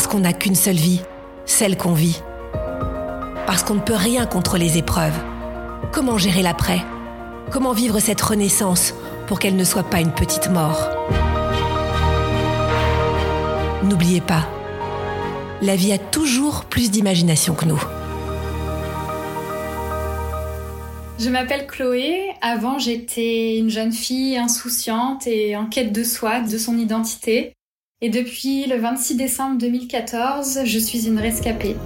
Parce qu'on n'a qu'une seule vie, celle qu'on vit. Parce qu'on ne peut rien contre les épreuves. Comment gérer l'après? Comment vivre cette renaissance pour qu'elle ne soit pas une petite mort? N'oubliez pas, la vie a toujours plus d'imagination que nous. Je m'appelle Chloé. Avant, j'étais une jeune fille insouciante et en quête de soi, de son identité. Et depuis le 26 décembre 2014, je suis une rescapée.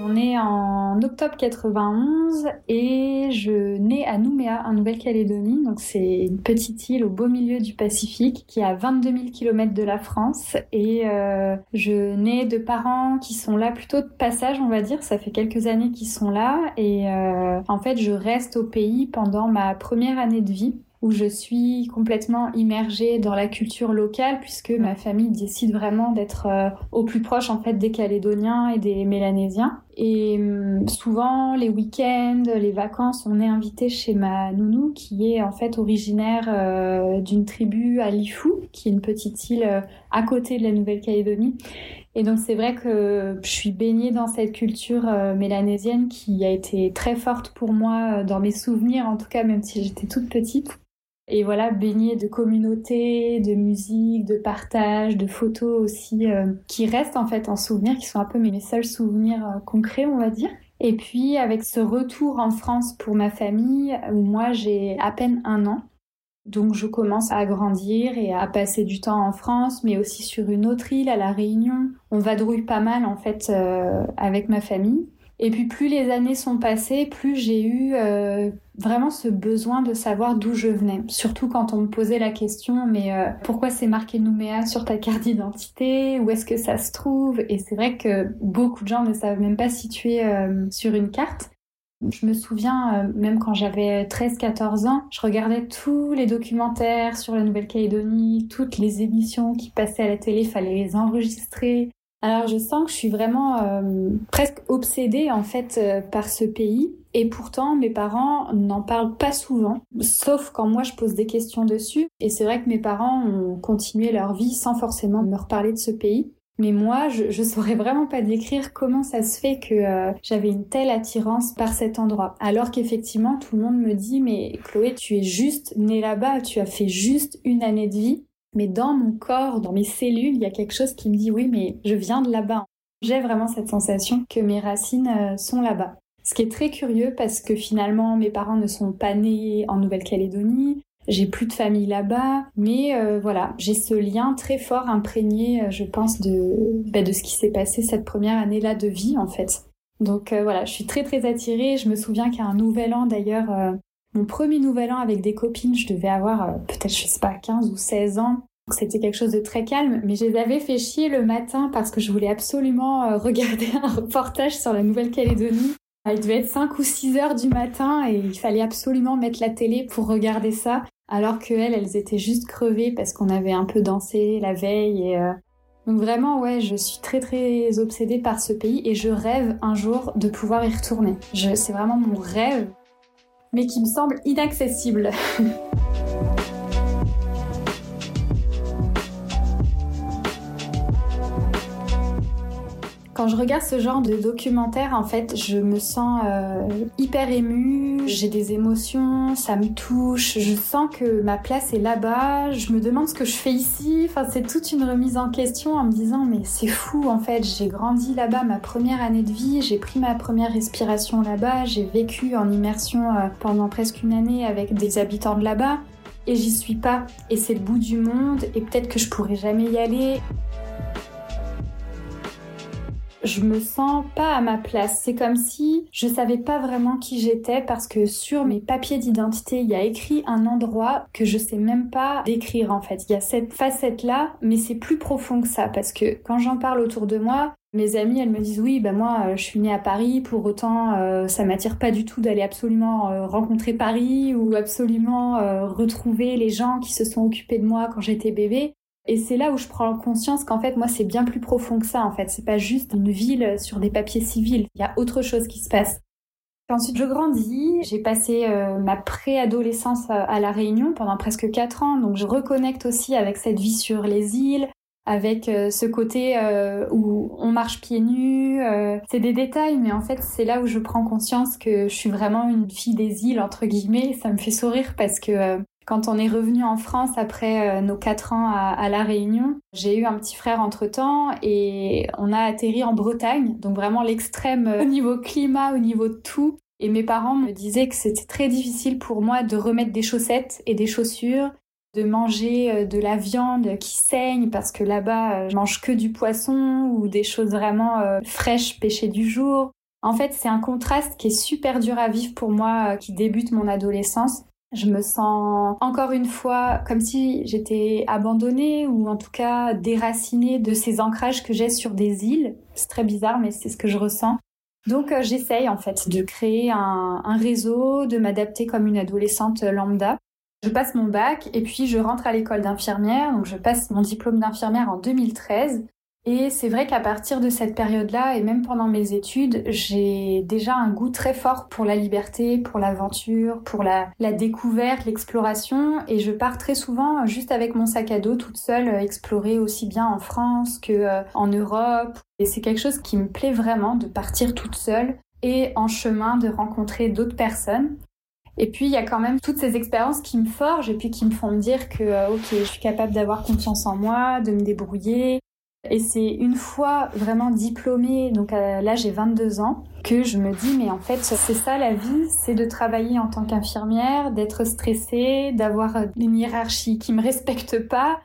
On est en octobre 91 et je nais à Nouméa, en Nouvelle-Calédonie. Donc c'est une petite île au beau milieu du Pacifique qui est à 22 000 km de la France. Et euh, je nais de parents qui sont là plutôt de passage, on va dire. Ça fait quelques années qu'ils sont là. Et euh, en fait, je reste au pays pendant ma première année de vie où je suis complètement immergée dans la culture locale puisque ma famille décide vraiment d'être euh, au plus proche en fait des Calédoniens et des Mélanésiens. Et hum, souvent les week-ends, les vacances, on est invité chez ma nounou qui est en fait originaire euh, d'une tribu à Lifou, qui est une petite île euh, à côté de la Nouvelle-Calédonie. Et donc c'est vrai que je suis baignée dans cette culture mélanésienne qui a été très forte pour moi dans mes souvenirs, en tout cas même si j'étais toute petite. Et voilà, baignée de communauté, de musique, de partage, de photos aussi, euh, qui restent en fait en souvenirs, qui sont un peu mes seuls souvenirs euh, concrets, on va dire. Et puis avec ce retour en France pour ma famille, où moi j'ai à peine un an, donc je commence à grandir et à passer du temps en France, mais aussi sur une autre île, à La Réunion. On vadrouille pas mal en fait euh, avec ma famille. Et puis plus les années sont passées, plus j'ai eu euh, vraiment ce besoin de savoir d'où je venais. Surtout quand on me posait la question, mais euh, pourquoi c'est marqué Nouméa sur ta carte d'identité? Où est-ce que ça se trouve? Et c'est vrai que beaucoup de gens ne savent même pas situer euh, sur une carte. Je me souviens, euh, même quand j'avais 13-14 ans, je regardais tous les documentaires sur la Nouvelle-Calédonie, toutes les émissions qui passaient à la télé, fallait les enregistrer. Alors je sens que je suis vraiment euh, presque obsédée en fait euh, par ce pays et pourtant mes parents n'en parlent pas souvent, sauf quand moi je pose des questions dessus. Et c'est vrai que mes parents ont continué leur vie sans forcément me reparler de ce pays. Mais moi, je, je saurais vraiment pas décrire comment ça se fait que euh, j'avais une telle attirance par cet endroit. Alors qu'effectivement, tout le monde me dit, mais Chloé, tu es juste née là-bas, tu as fait juste une année de vie. Mais dans mon corps, dans mes cellules, il y a quelque chose qui me dit, oui, mais je viens de là-bas. J'ai vraiment cette sensation que mes racines euh, sont là-bas. Ce qui est très curieux parce que finalement, mes parents ne sont pas nés en Nouvelle-Calédonie. J'ai plus de famille là-bas, mais euh, voilà, j'ai ce lien très fort imprégné, euh, je pense, de, bah, de ce qui s'est passé cette première année-là de vie, en fait. Donc voilà, je suis très très attirée. Je me souviens qu'à un nouvel an, d'ailleurs, mon premier nouvel an avec des copines, je devais avoir euh, peut-être, je sais pas, 15 ou 16 ans. C'était quelque chose de très calme, mais je les avais fait chier le matin parce que je voulais absolument euh, regarder un reportage sur la Nouvelle-Calédonie. Il devait être 5 ou 6 heures du matin et il fallait absolument mettre la télé pour regarder ça alors qu'elles, elles étaient juste crevées parce qu'on avait un peu dansé la veille. Euh, Donc vraiment, ouais, je suis très très obsédée par ce pays et je rêve un jour de pouvoir y retourner. Je... C'est vraiment mon rêve, mais qui me semble inaccessible. Quand je regarde ce genre de documentaire, en fait, je me sens euh, hyper émue, j'ai des émotions, ça me touche, je sens que ma place est là-bas, je me demande ce que je fais ici, enfin c'est toute une remise en question en me disant mais c'est fou en fait, j'ai grandi là-bas ma première année de vie, j'ai pris ma première respiration là-bas, j'ai vécu en immersion euh, pendant presque une année avec des habitants de là-bas et j'y suis pas. Et c'est le bout du monde et peut-être que je pourrais jamais y aller je me sens pas à ma place. C'est comme si je savais pas vraiment qui j'étais parce que sur mes papiers d'identité, il y a écrit un endroit que je sais même pas décrire en fait. Il y a cette facette là, mais c'est plus profond que ça parce que quand j'en parle autour de moi, mes amis, elles me disent oui, ben moi, euh, je suis née à Paris, pour autant, euh, ça m'attire pas du tout d'aller absolument euh, rencontrer Paris ou absolument retrouver les gens qui se sont occupés de moi quand j'étais bébé. Et c'est là où je prends conscience qu'en fait, moi, c'est bien plus profond que ça. En fait, c'est pas juste une ville sur des papiers civils. Il y a autre chose qui se passe. Ensuite, je grandis. J'ai passé euh, ma préadolescence à La Réunion pendant presque quatre ans. Donc, je reconnecte aussi avec cette vie sur les îles, avec euh, ce côté euh, où on marche pieds nus. c'est des détails, mais en fait, c'est là où je prends conscience que je suis vraiment une fille des îles, entre guillemets. Ça me fait sourire parce que quand on est revenu en France après euh, nos quatre ans à, La Réunion, j'ai eu un petit frère entre-temps et on a atterri en Bretagne, donc vraiment l'extrême euh, au niveau climat, au niveau de tout. Et mes parents me disaient que c'était très difficile pour moi de remettre des chaussettes et des chaussures, de manger euh, de la viande qui saigne parce que là-bas je mange que du poisson ou des choses vraiment fraîches pêchées du jour. En fait, c'est un contraste qui est super dur à vivre pour moi qui débute mon adolescence. Je me sens encore une fois comme si j'étais abandonnée ou en tout cas déracinée de ces ancrages que j'ai sur des îles. C'est très bizarre, mais c'est ce que je ressens. Donc euh, j'essaye en fait de créer un, un réseau, de m'adapter comme une adolescente lambda. Je passe mon bac et puis je rentre à l'école d'infirmière. Donc je passe mon diplôme d'infirmière en 2013. Et c'est vrai qu'à partir de cette période-là, et même pendant mes études, j'ai déjà un goût très fort pour la liberté, pour l'aventure, pour la, découverte, l'exploration. Et je pars très souvent juste avec mon sac à dos, toute seule, explorer aussi bien en France que euh, en Europe. Et c'est quelque chose qui me plaît vraiment de partir toute seule et en chemin de rencontrer d'autres personnes. Et puis il y a quand même toutes ces expériences qui me forgent et puis qui me font me dire que euh, ok, je suis capable d'avoir confiance en moi, de me débrouiller, et c'est une fois vraiment diplômée, donc là j'ai 22 ans, que je me dis mais en fait c'est ça la vie, c'est de travailler en tant qu'infirmière, d'être stressée, d'avoir une hiérarchie qui me respecte pas.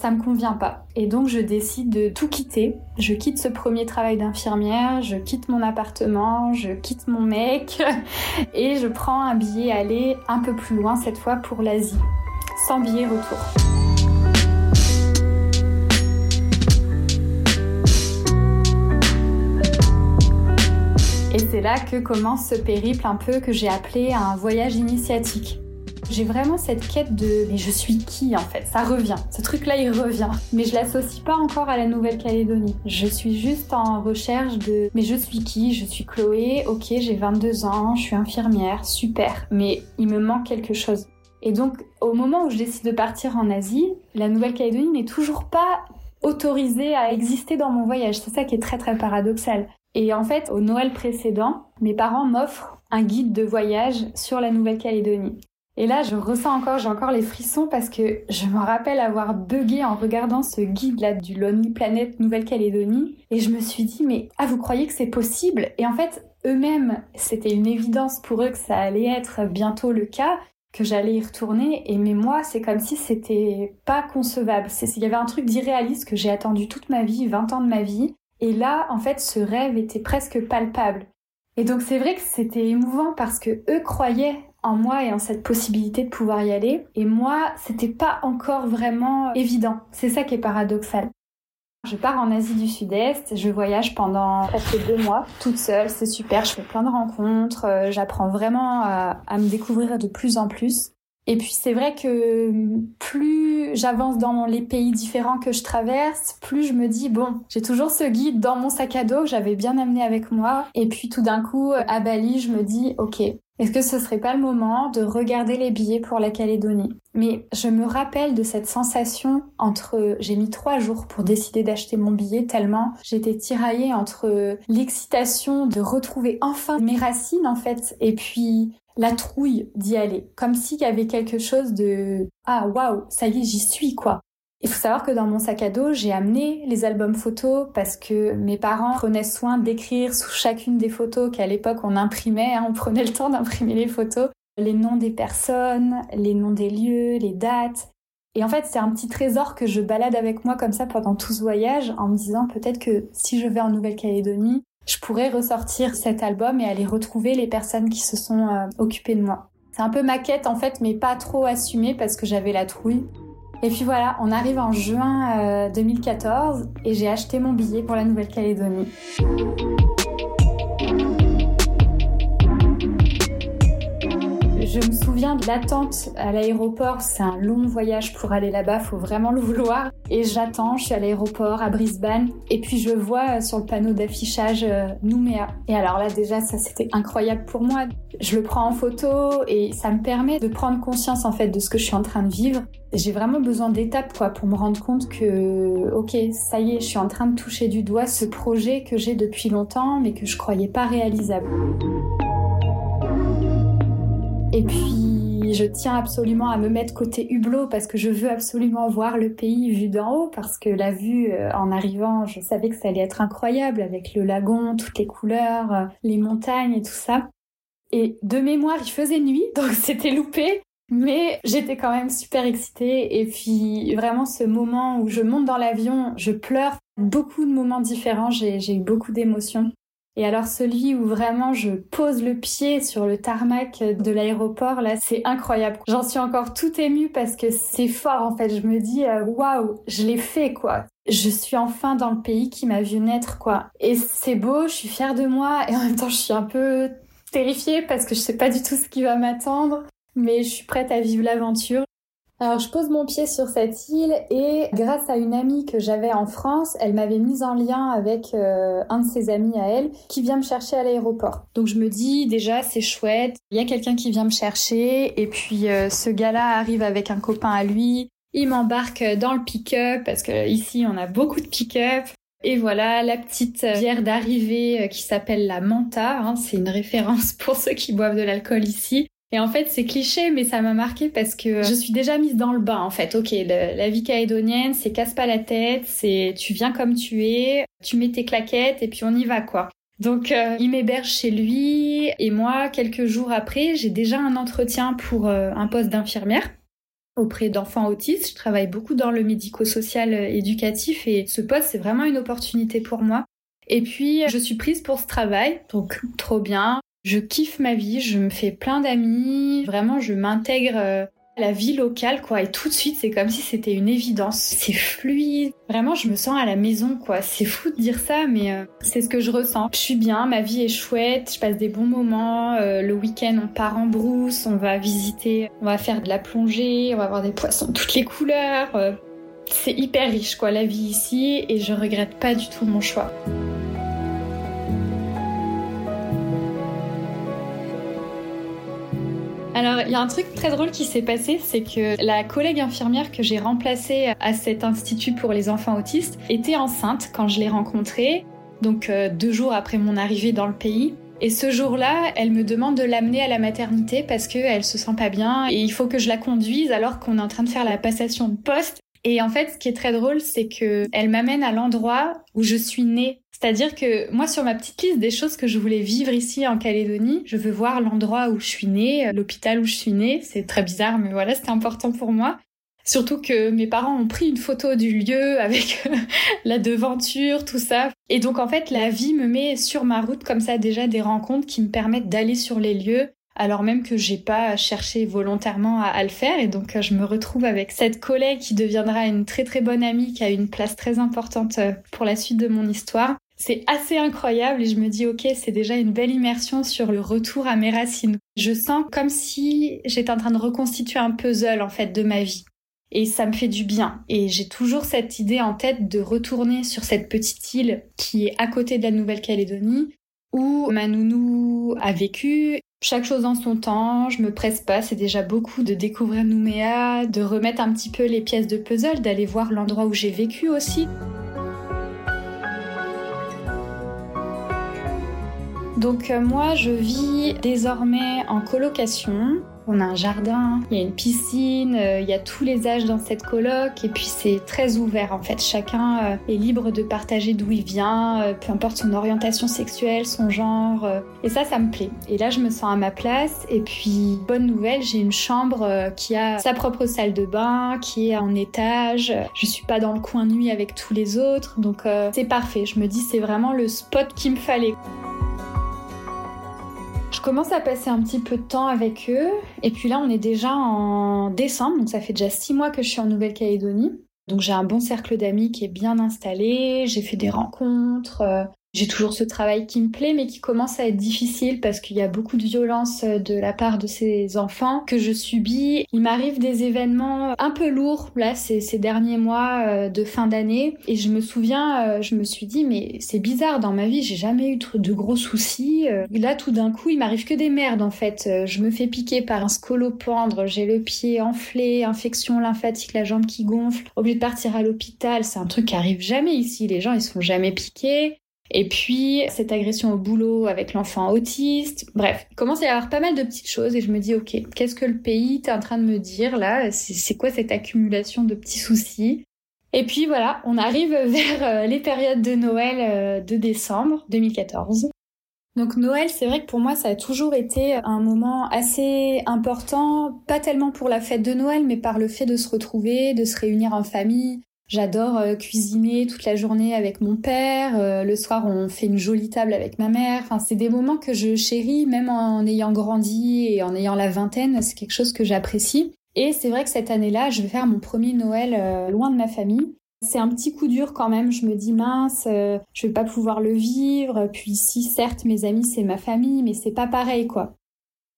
Ça me convient pas. Et donc je décide de tout quitter. Je quitte ce premier travail d'infirmière, je quitte mon appartement, je quitte mon mec et je prends un billet aller un peu plus loin cette fois pour l'Asie. Sans billet retour. Et c'est là que commence ce périple un peu que j'ai appelé un voyage initiatique. J'ai vraiment cette quête de mais je suis qui en fait? Ça revient. Ce truc-là, il revient. Mais je l'associe pas encore à la Nouvelle-Calédonie. Je suis juste en recherche de mais je suis qui? Je suis Chloé. Ok, j'ai 22 ans, je suis infirmière, super. Mais il me manque quelque chose. Et donc, au moment où je décide de partir en Asie, la Nouvelle-Calédonie n'est toujours pas autorisée à exister dans mon voyage. C'est ça qui est très très paradoxal. Et en fait, au Noël précédent, mes parents m'offrent un guide de voyage sur la Nouvelle-Calédonie. Et là, je ressens encore, j'ai encore les frissons parce que je me rappelle avoir bugué en regardant ce guide-là du Lonely Planet Nouvelle-Calédonie. Et je me suis dit, mais ah, vous croyez que c'est possible? Et en fait, eux-mêmes, c'était une évidence pour eux que ça allait être bientôt le cas, que j'allais y retourner. Et mais moi, c'est comme si c'était pas concevable. Il y avait un truc d'irréaliste que j'ai attendu toute ma vie, 20 ans de ma vie. Et là, en fait, ce rêve était presque palpable. Et donc c'est vrai que c'était émouvant parce que eux croyaient en moi et en cette possibilité de pouvoir y aller. Et moi, c'était pas encore vraiment évident. C'est ça qui est paradoxal. Je pars en Asie du Sud-Est, je voyage pendant presque deux mois, toute seule, c'est super, je fais plein de rencontres, euh, j'apprends vraiment à, à, me découvrir de plus en plus. Et puis c'est vrai que plus j'avance dans les pays différents que je traverse, plus je me dis bon, j'ai toujours ce guide dans mon sac à dos que j'avais bien amené avec moi. Et puis tout d'un coup, à Bali, je me dis ok, est-ce que ce serait pas le moment de regarder les billets pour la Calédonie? Mais je me rappelle de cette sensation entre... J'ai mis trois jours pour décider d'acheter mon billet tellement j'étais tiraillée entre l'excitation de retrouver enfin mes racines en fait et puis la trouille d'y aller. Comme s'il y avait quelque chose de... Ah waouh, ça y est, j'y suis quoi. Il faut savoir que dans mon sac à dos, j'ai amené les albums photos parce que mes parents prenaient soin d'écrire sous chacune des photos qu'à l'époque on imprimait, hein, on prenait le temps d'imprimer les photos, les noms des personnes, les noms des lieux, les dates. Et en fait, c'est un petit trésor que je balade avec moi comme ça pendant tout ce voyage en me disant peut-être que si je vais en Nouvelle-Calédonie, je pourrais ressortir cet album et aller retrouver les personnes qui se sont euh, occupées de moi. C'est un peu ma quête en fait, mais pas trop assumée parce que j'avais la trouille. Et puis voilà, on arrive en juin 2014 euh, et j'ai acheté mon billet pour la Nouvelle-Calédonie. Je me souviens de l'attente à l'aéroport. C'est un long voyage pour aller là-bas, faut vraiment le vouloir. Et j'attends, je suis à l'aéroport à Brisbane. Et puis je vois euh, sur le panneau d'affichage euh, Nouméa. Et alors là, déjà, ça c'était incroyable pour moi. Je le prends en photo et ça me permet de prendre conscience en fait de ce que je suis en train de vivre. J'ai vraiment besoin d'étapes quoi pour me rendre compte que ok ça y est je suis en train de toucher du doigt ce projet que j'ai depuis longtemps mais que je croyais pas réalisable. Et puis, je tiens absolument à me mettre côté hublot parce que je veux absolument voir le pays vu d'en haut parce que la vue euh, en arrivant, je savais que ça allait être incroyable avec le lagon, toutes les couleurs, euh, les montagnes et tout ça. Et de mémoire, il faisait nuit, donc c'était loupé. Mais j'étais quand même super excitée et puis vraiment ce moment où je monte dans l'avion, je pleure, beaucoup de moments différents, j'ai eu beaucoup d'émotions. Et alors celui où vraiment je pose le pied sur le tarmac de l'aéroport, là, c'est incroyable. J'en suis encore tout émue parce que c'est fort en fait. Je me dis, euh, waouh, je l'ai fait quoi. Je suis enfin dans le pays qui m'a vu naître quoi. Et c'est beau, je suis fière de moi et en même temps je suis un peu terrifiée parce que je sais pas du tout ce qui va m'attendre. Mais je suis prête à vivre l'aventure. Alors je pose mon pied sur cette île et grâce à une amie que j'avais en France, elle m'avait mise en lien avec euh, un de ses amis à elle qui vient me chercher à l'aéroport. Donc je me dis déjà c'est chouette, il y a quelqu'un qui vient me chercher et puis euh, ce gars-là arrive avec un copain à lui, il m'embarque dans le pick-up parce que ici on a beaucoup de pick-up. Et voilà la petite bière d'arrivée euh, qui s'appelle la Manta. Hein, c'est une référence pour ceux qui boivent de l'alcool ici. Et en fait, c'est cliché, mais ça m'a marqué parce que je suis déjà mise dans le bain, en fait. Ok, la vie calédonienne, c'est casse pas la tête, c'est tu viens comme tu es, tu mets tes claquettes et puis on y va, quoi. Donc, euh, il m'héberge chez lui et moi, quelques jours après, j'ai déjà un entretien pour euh, un poste d'infirmière auprès d'enfants autistes. Je travaille beaucoup dans le médico-social euh, éducatif et ce poste, c'est vraiment une opportunité pour moi. Et puis, je suis prise pour ce travail, donc trop bien. Je kiffe ma vie, je me fais plein d'amis, vraiment je m'intègre euh, à la vie locale quoi et tout de suite c'est comme si c'était une évidence, c'est fluide. Vraiment je me sens à la maison quoi, c'est fou de dire ça mais euh, c'est ce que je ressens. Je suis bien, ma vie est chouette, je passe des bons moments, euh, le week-end on part en brousse, on va visiter, on va faire de la plongée, on va voir des poissons de toutes les couleurs. c'est hyper riche quoi la vie ici et je regrette pas du tout mon choix. Alors, il y a un truc très drôle qui s'est passé, c'est que la collègue infirmière que j'ai remplacée à cet institut pour les enfants autistes était enceinte quand je l'ai rencontrée, donc euh, deux jours après mon arrivée dans le pays. Et ce jour-là, elle me demande de l'amener à la maternité parce qu'elle se sent pas bien et il faut que je la conduise alors qu'on est en train de faire la passation de poste. Et en fait, ce qui est très drôle, c'est que elle m'amène à l'endroit où je suis née. C'est-à-dire que moi, sur ma petite liste des choses que je voulais vivre ici en Calédonie, je veux voir l'endroit où je suis née, l'hôpital où je suis née. C'est très bizarre, mais voilà, c'était important pour moi. Surtout que mes parents ont pris une photo du lieu avec la devanture, tout ça. Et donc en fait, la vie me met sur ma route comme ça déjà des rencontres qui me permettent d'aller sur les lieux alors même que j'ai pas cherché volontairement à, le faire et donc euh, je me retrouve avec cette collègue qui deviendra une très très bonne amie qui a une place très importante euh, pour la suite de mon histoire. C'est assez incroyable et je me dis ok c'est déjà une belle immersion sur le retour à mes racines. Je sens comme si j'étais en train de reconstituer un puzzle en fait de ma vie et ça me fait du bien. Et j'ai toujours cette idée en tête de retourner sur cette petite île qui est à côté de la Nouvelle-Calédonie où ma nounou a vécu chaque chose en son temps, je me presse pas, c'est déjà beaucoup de découvrir Nouméa, de remettre un petit peu les pièces de puzzle, d'aller voir l'endroit où j'ai vécu aussi. Donc euh, moi, je vis désormais en colocation on a un jardin, il y a une piscine, euh, il y a tous les âges dans cette coloc et puis c'est très ouvert en fait. Chacun euh, est libre de partager d'où il vient, euh, peu importe son orientation sexuelle, son genre. et ça, ça me plaît. Et là, je me sens à ma place. Et puis, bonne nouvelle, j'ai une chambre qui a sa propre salle de bain, qui est en étage. Je suis pas dans le coin nuit avec tous les autres. Donc, c'est parfait. Je me dis, c'est vraiment le spot qu'il me fallait. Je commence à passer un petit peu de temps avec eux. Et puis là, on est déjà en décembre, donc ça fait déjà six mois que je suis en Nouvelle-Calédonie. Donc j'ai un bon cercle d'amis qui est bien installé, j'ai fait des rencontres, euh, j'ai toujours ce travail qui me plaît, mais qui commence à être difficile parce qu'il y a beaucoup de violence euh, de la part de ces enfants que je subis. Il m'arrive des événements un peu lourds, là, ces, derniers mois euh, de fin d'année. Et je me souviens, euh, je me suis dit, mais c'est bizarre, dans ma vie, j'ai jamais eu de gros soucis. Là, tout d'un coup, il m'arrive que des merdes, en fait. Je me fais piquer par un scolopendre, j'ai le pied enflé, infection lymphatique, la jambe qui gonfle, obligé de partir à l'hôpital. C'est un truc qui arrive jamais ici. Les gens, ils se font jamais piquer. Et puis, cette agression au boulot avec l'enfant autiste. Bref, il commence à y avoir pas mal de petites choses et je me dis, ok, qu'est-ce que le pays est en train de me dire là? C'est quoi cette accumulation de petits soucis? Et puis voilà, on arrive vers euh, les périodes de Noël euh, de décembre 2014. Donc Noël, c'est vrai que pour moi, ça a toujours été un moment assez important, pas tellement pour la fête de Noël, mais par le fait de se retrouver, de se réunir en famille, J'adore euh, cuisiner toute la journée avec mon père. Euh, le soir, on fait une jolie table avec ma mère. Enfin, c'est des moments que je chéris, même en ayant grandi et en ayant la vingtaine. C'est quelque chose que j'apprécie. Et c'est vrai que cette année-là, je vais faire mon premier Noël euh, loin de ma famille. C'est un petit coup dur quand même. Je me dis mince, je vais pas pouvoir le vivre. Puis si certes mes amis c'est ma famille, mais c'est pas pareil quoi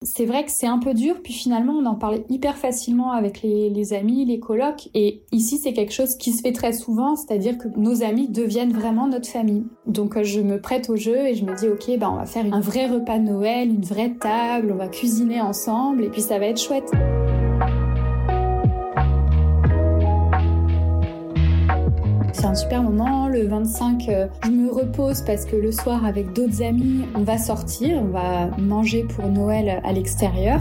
c'est vrai que c'est un peu dur, puis finalement on en parle hyper facilement avec les, amis, les colocs, et ici c'est quelque chose qui se fait très souvent, c'est-à-dire que nos amis deviennent vraiment notre famille. Donc euh, je me prête au jeu et je me dis ok, bah on va faire un vrai repas de Noël, une vraie table, on va cuisiner ensemble, et puis ça va être chouette. C'est un super moment. Le 25, euh, je me repose parce que le soir, avec d'autres amis, on va sortir, on va manger pour Noël à l'extérieur.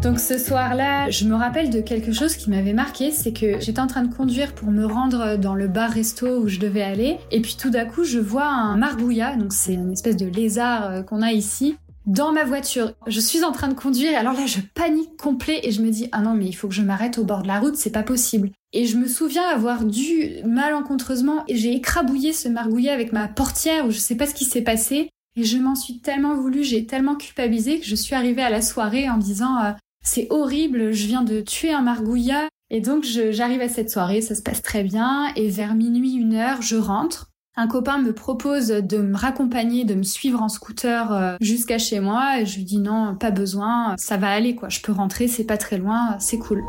Donc ce soir-là, je me rappelle de quelque chose qui m'avait marqué, c'est que j'étais en train de conduire pour me rendre dans le bar-resto où je devais aller, et puis tout d'un coup, je vois un marbouillat, donc c'est une espèce de lézard euh, qu'on a ici, dans ma voiture. Je suis en train de conduire, alors là je panique complet et je me dis ah non mais il faut que je m'arrête au bord de la route, c'est pas possible. Et je me souviens avoir dû malencontreusement, j'ai écrabouillé ce margouillet avec ma portière, ou je sais pas ce qui s'est passé, et je m'en suis tellement voulu, j'ai tellement culpabilisé que je suis arrivée à la soirée en disant euh, c'est horrible, je viens de tuer un margouillat. Et donc j'arrive à cette soirée, ça se passe très bien, et vers minuit, une heure, je rentre. Un copain me propose de me raccompagner, de me suivre en scooter euh, jusqu'à chez moi, et je lui dis non, pas besoin, ça va aller quoi, je peux rentrer, c'est pas très loin, c'est cool.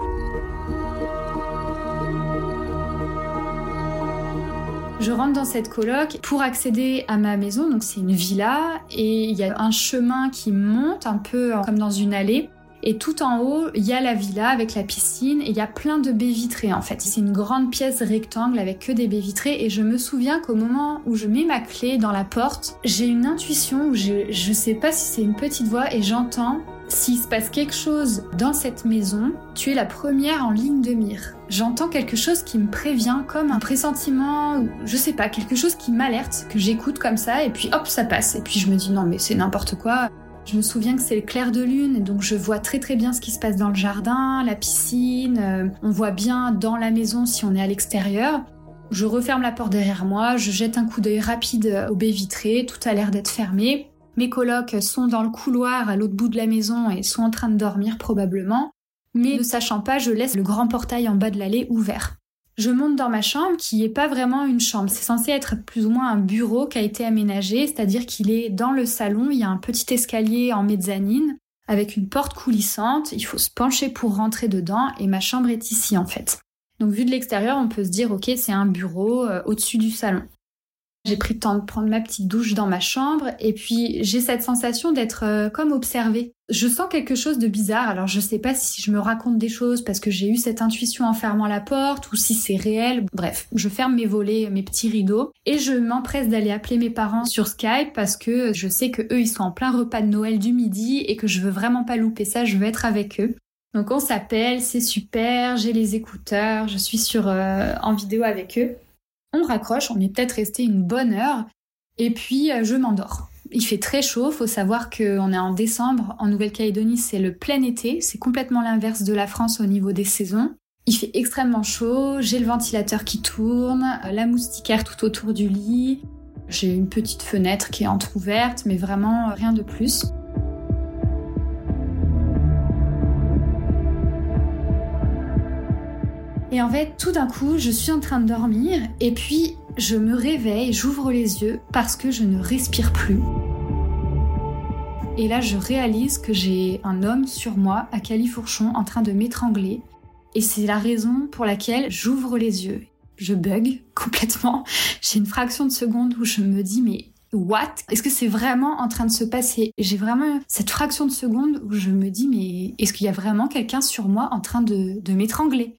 Je rentre dans cette coloc pour accéder à ma maison, donc c'est une villa et il y a un chemin qui monte un peu comme dans une allée. Et tout en haut, il y a la villa avec la piscine et il y a plein de baies vitrées en fait. C'est une grande pièce rectangle avec que des baies vitrées et je me souviens qu'au moment où je mets ma clé dans la porte, j'ai une intuition où je, je sais pas si c'est une petite voix et j'entends s'il se passe quelque chose dans cette maison, tu es la première en ligne de mire. J'entends quelque chose qui me prévient comme un pressentiment, ou je sais pas, quelque chose qui m'alerte, que j'écoute comme ça, et puis hop, ça passe. Et puis je me dis non mais c'est n'importe quoi. Je me souviens que c'est le clair de lune, donc je vois très très bien ce qui se passe dans le jardin, la piscine, euh, on voit bien dans la maison si on est à l'extérieur. Je referme la porte derrière moi, je jette un coup d'œil rapide aux baies vitrées, tout a l'air d'être fermé. Mes colocs sont dans le couloir à l'autre bout de la maison et sont en train de dormir probablement, mais ne sachant pas, je laisse le grand portail en bas de l'allée ouvert. Je monte dans ma chambre qui n'est pas vraiment une chambre, c'est censé être plus ou moins un bureau qui a été aménagé, c'est-à-dire qu'il est dans le salon, il y a un petit escalier en mezzanine avec une porte coulissante, il faut se pencher pour rentrer dedans et ma chambre est ici en fait. Donc vu de l'extérieur, on peut se dire ok c'est un bureau euh, au-dessus du salon. J'ai pris le temps de prendre ma petite douche dans ma chambre et puis j'ai cette sensation d'être euh, comme observée. Je sens quelque chose de bizarre. Alors je sais pas si je me raconte des choses parce que j'ai eu cette intuition en fermant la porte ou si c'est réel. Bref, je ferme mes volets, mes petits rideaux et je m'empresse d'aller appeler mes parents sur Skype parce que je sais que eux ils sont en plein repas de Noël du midi et que je veux vraiment pas louper ça, je veux être avec eux. Donc on s'appelle, c'est super, j'ai les écouteurs, je suis sur euh, en vidéo avec eux. On raccroche, on est peut-être resté une bonne heure, et puis euh, je m'endors. Il fait très chaud, faut savoir qu'on est en décembre, en Nouvelle-Calédonie c'est le plein été, c'est complètement l'inverse de la France au niveau des saisons. Il fait extrêmement chaud, j'ai le ventilateur qui tourne, euh, la moustiquaire tout autour du lit, j'ai une petite fenêtre qui est entr'ouverte, mais vraiment rien de plus. Et en fait, tout d'un coup, je suis en train de dormir et puis je me réveille, j'ouvre les yeux parce que je ne respire plus. Et là, je réalise que j'ai un homme sur moi à califourchon en train de m'étrangler. Et c'est la raison pour laquelle j'ouvre les yeux. Je bug complètement. J'ai une fraction de seconde où je me dis mais what? Est-ce que c'est vraiment en train de se passer? J'ai vraiment cette fraction de seconde où je me dis mais est-ce qu'il y a vraiment quelqu'un sur moi en train de, de m'étrangler?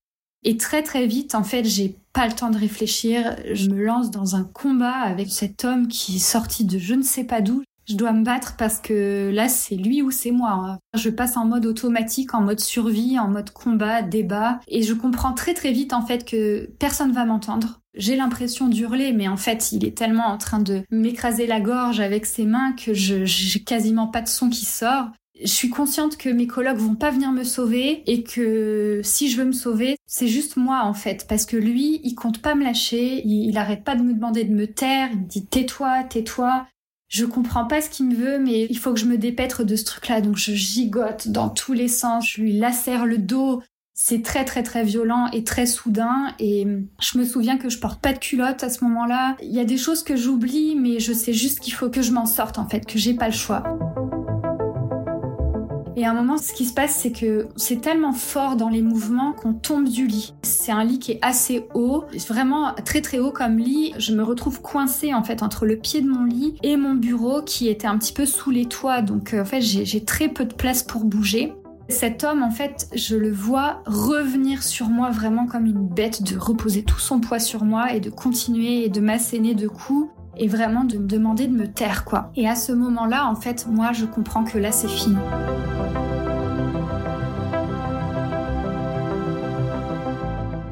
Et très très vite, en fait, j'ai pas le temps de réfléchir. Je me lance dans un combat avec cet homme qui est sorti de je ne sais pas d'où. Je dois me battre parce que là, c'est lui ou c'est moi. Hein. Je passe en mode automatique, en mode survie, en mode combat, débat. Et je comprends très très vite, en fait, que personne va m'entendre. J'ai l'impression d'hurler, mais en fait, il est tellement en train de m'écraser la gorge avec ses mains que j'ai quasiment pas de son qui sort je suis consciente que mes colocs vont pas venir me sauver et que si je veux me sauver, c'est juste moi en fait parce que lui, il compte pas me lâcher, il, arrête pas de me demander de me taire, il me dit tais-toi, tais-toi. Je comprends pas ce qu'il me veut mais il faut que je me dépêtre de ce truc-là donc je gigote dans tous les sens, je lui lacère le dos, c'est très très très violent et très soudain et je me souviens que je porte pas de culotte à ce moment-là. Il y a des choses que j'oublie mais je sais juste qu'il faut que je m'en sorte en fait, que j'ai pas le choix. Et à un moment, ce qui se passe, c'est que c'est tellement fort dans les mouvements qu'on tombe du lit. C'est un lit qui est assez haut, vraiment très très haut comme lit. Je me retrouve coincée en fait entre le pied de mon lit et mon bureau qui était un petit peu sous les toits. Donc euh, en fait, j'ai très peu de place pour bouger. Cet homme, en fait, je le vois revenir sur moi vraiment comme une bête, de reposer tout son poids sur moi et de continuer et de m'asséner de coups et vraiment de me demander de me taire, quoi. Et à ce moment-là, en fait, moi, je comprends que là, c'est fini.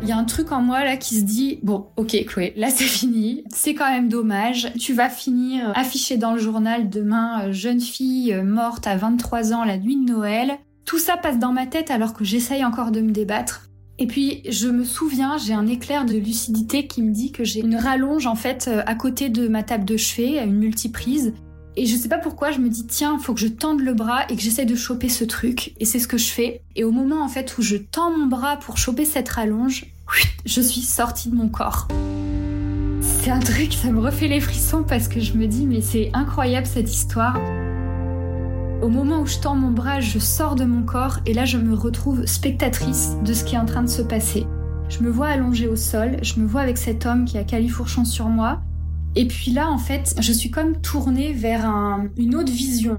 Il y a un truc en moi là qui se dit bon ok Chloé là c'est fini c'est quand même dommage tu vas finir affiché dans le journal demain euh, jeune fille euh, morte à 23 ans la nuit de Noël tout ça passe dans ma tête alors que j'essaye encore de me débattre et puis je me souviens, j'ai un éclair de lucidité qui me dit que j'ai une rallonge en fait euh, à côté de ma table de chevet, à une multiprise. Et je sais pas pourquoi, je me dis tiens, faut que je tende le bras et que j'essaie de choper ce truc. Et c'est ce que je fais. Et au moment en fait où je tends mon bras pour choper cette rallonge, je suis sortie de mon corps. C'est un truc, ça me refait les frissons parce que je me dis mais c'est incroyable cette histoire. Au moment où je tends mon bras, je sors de mon corps et là je me retrouve spectatrice de ce qui est en train de se passer. Je me vois allongée au sol, je me vois avec cet homme qui a califourchon sur moi. Et puis là, en fait, je suis comme tournée vers une autre vision.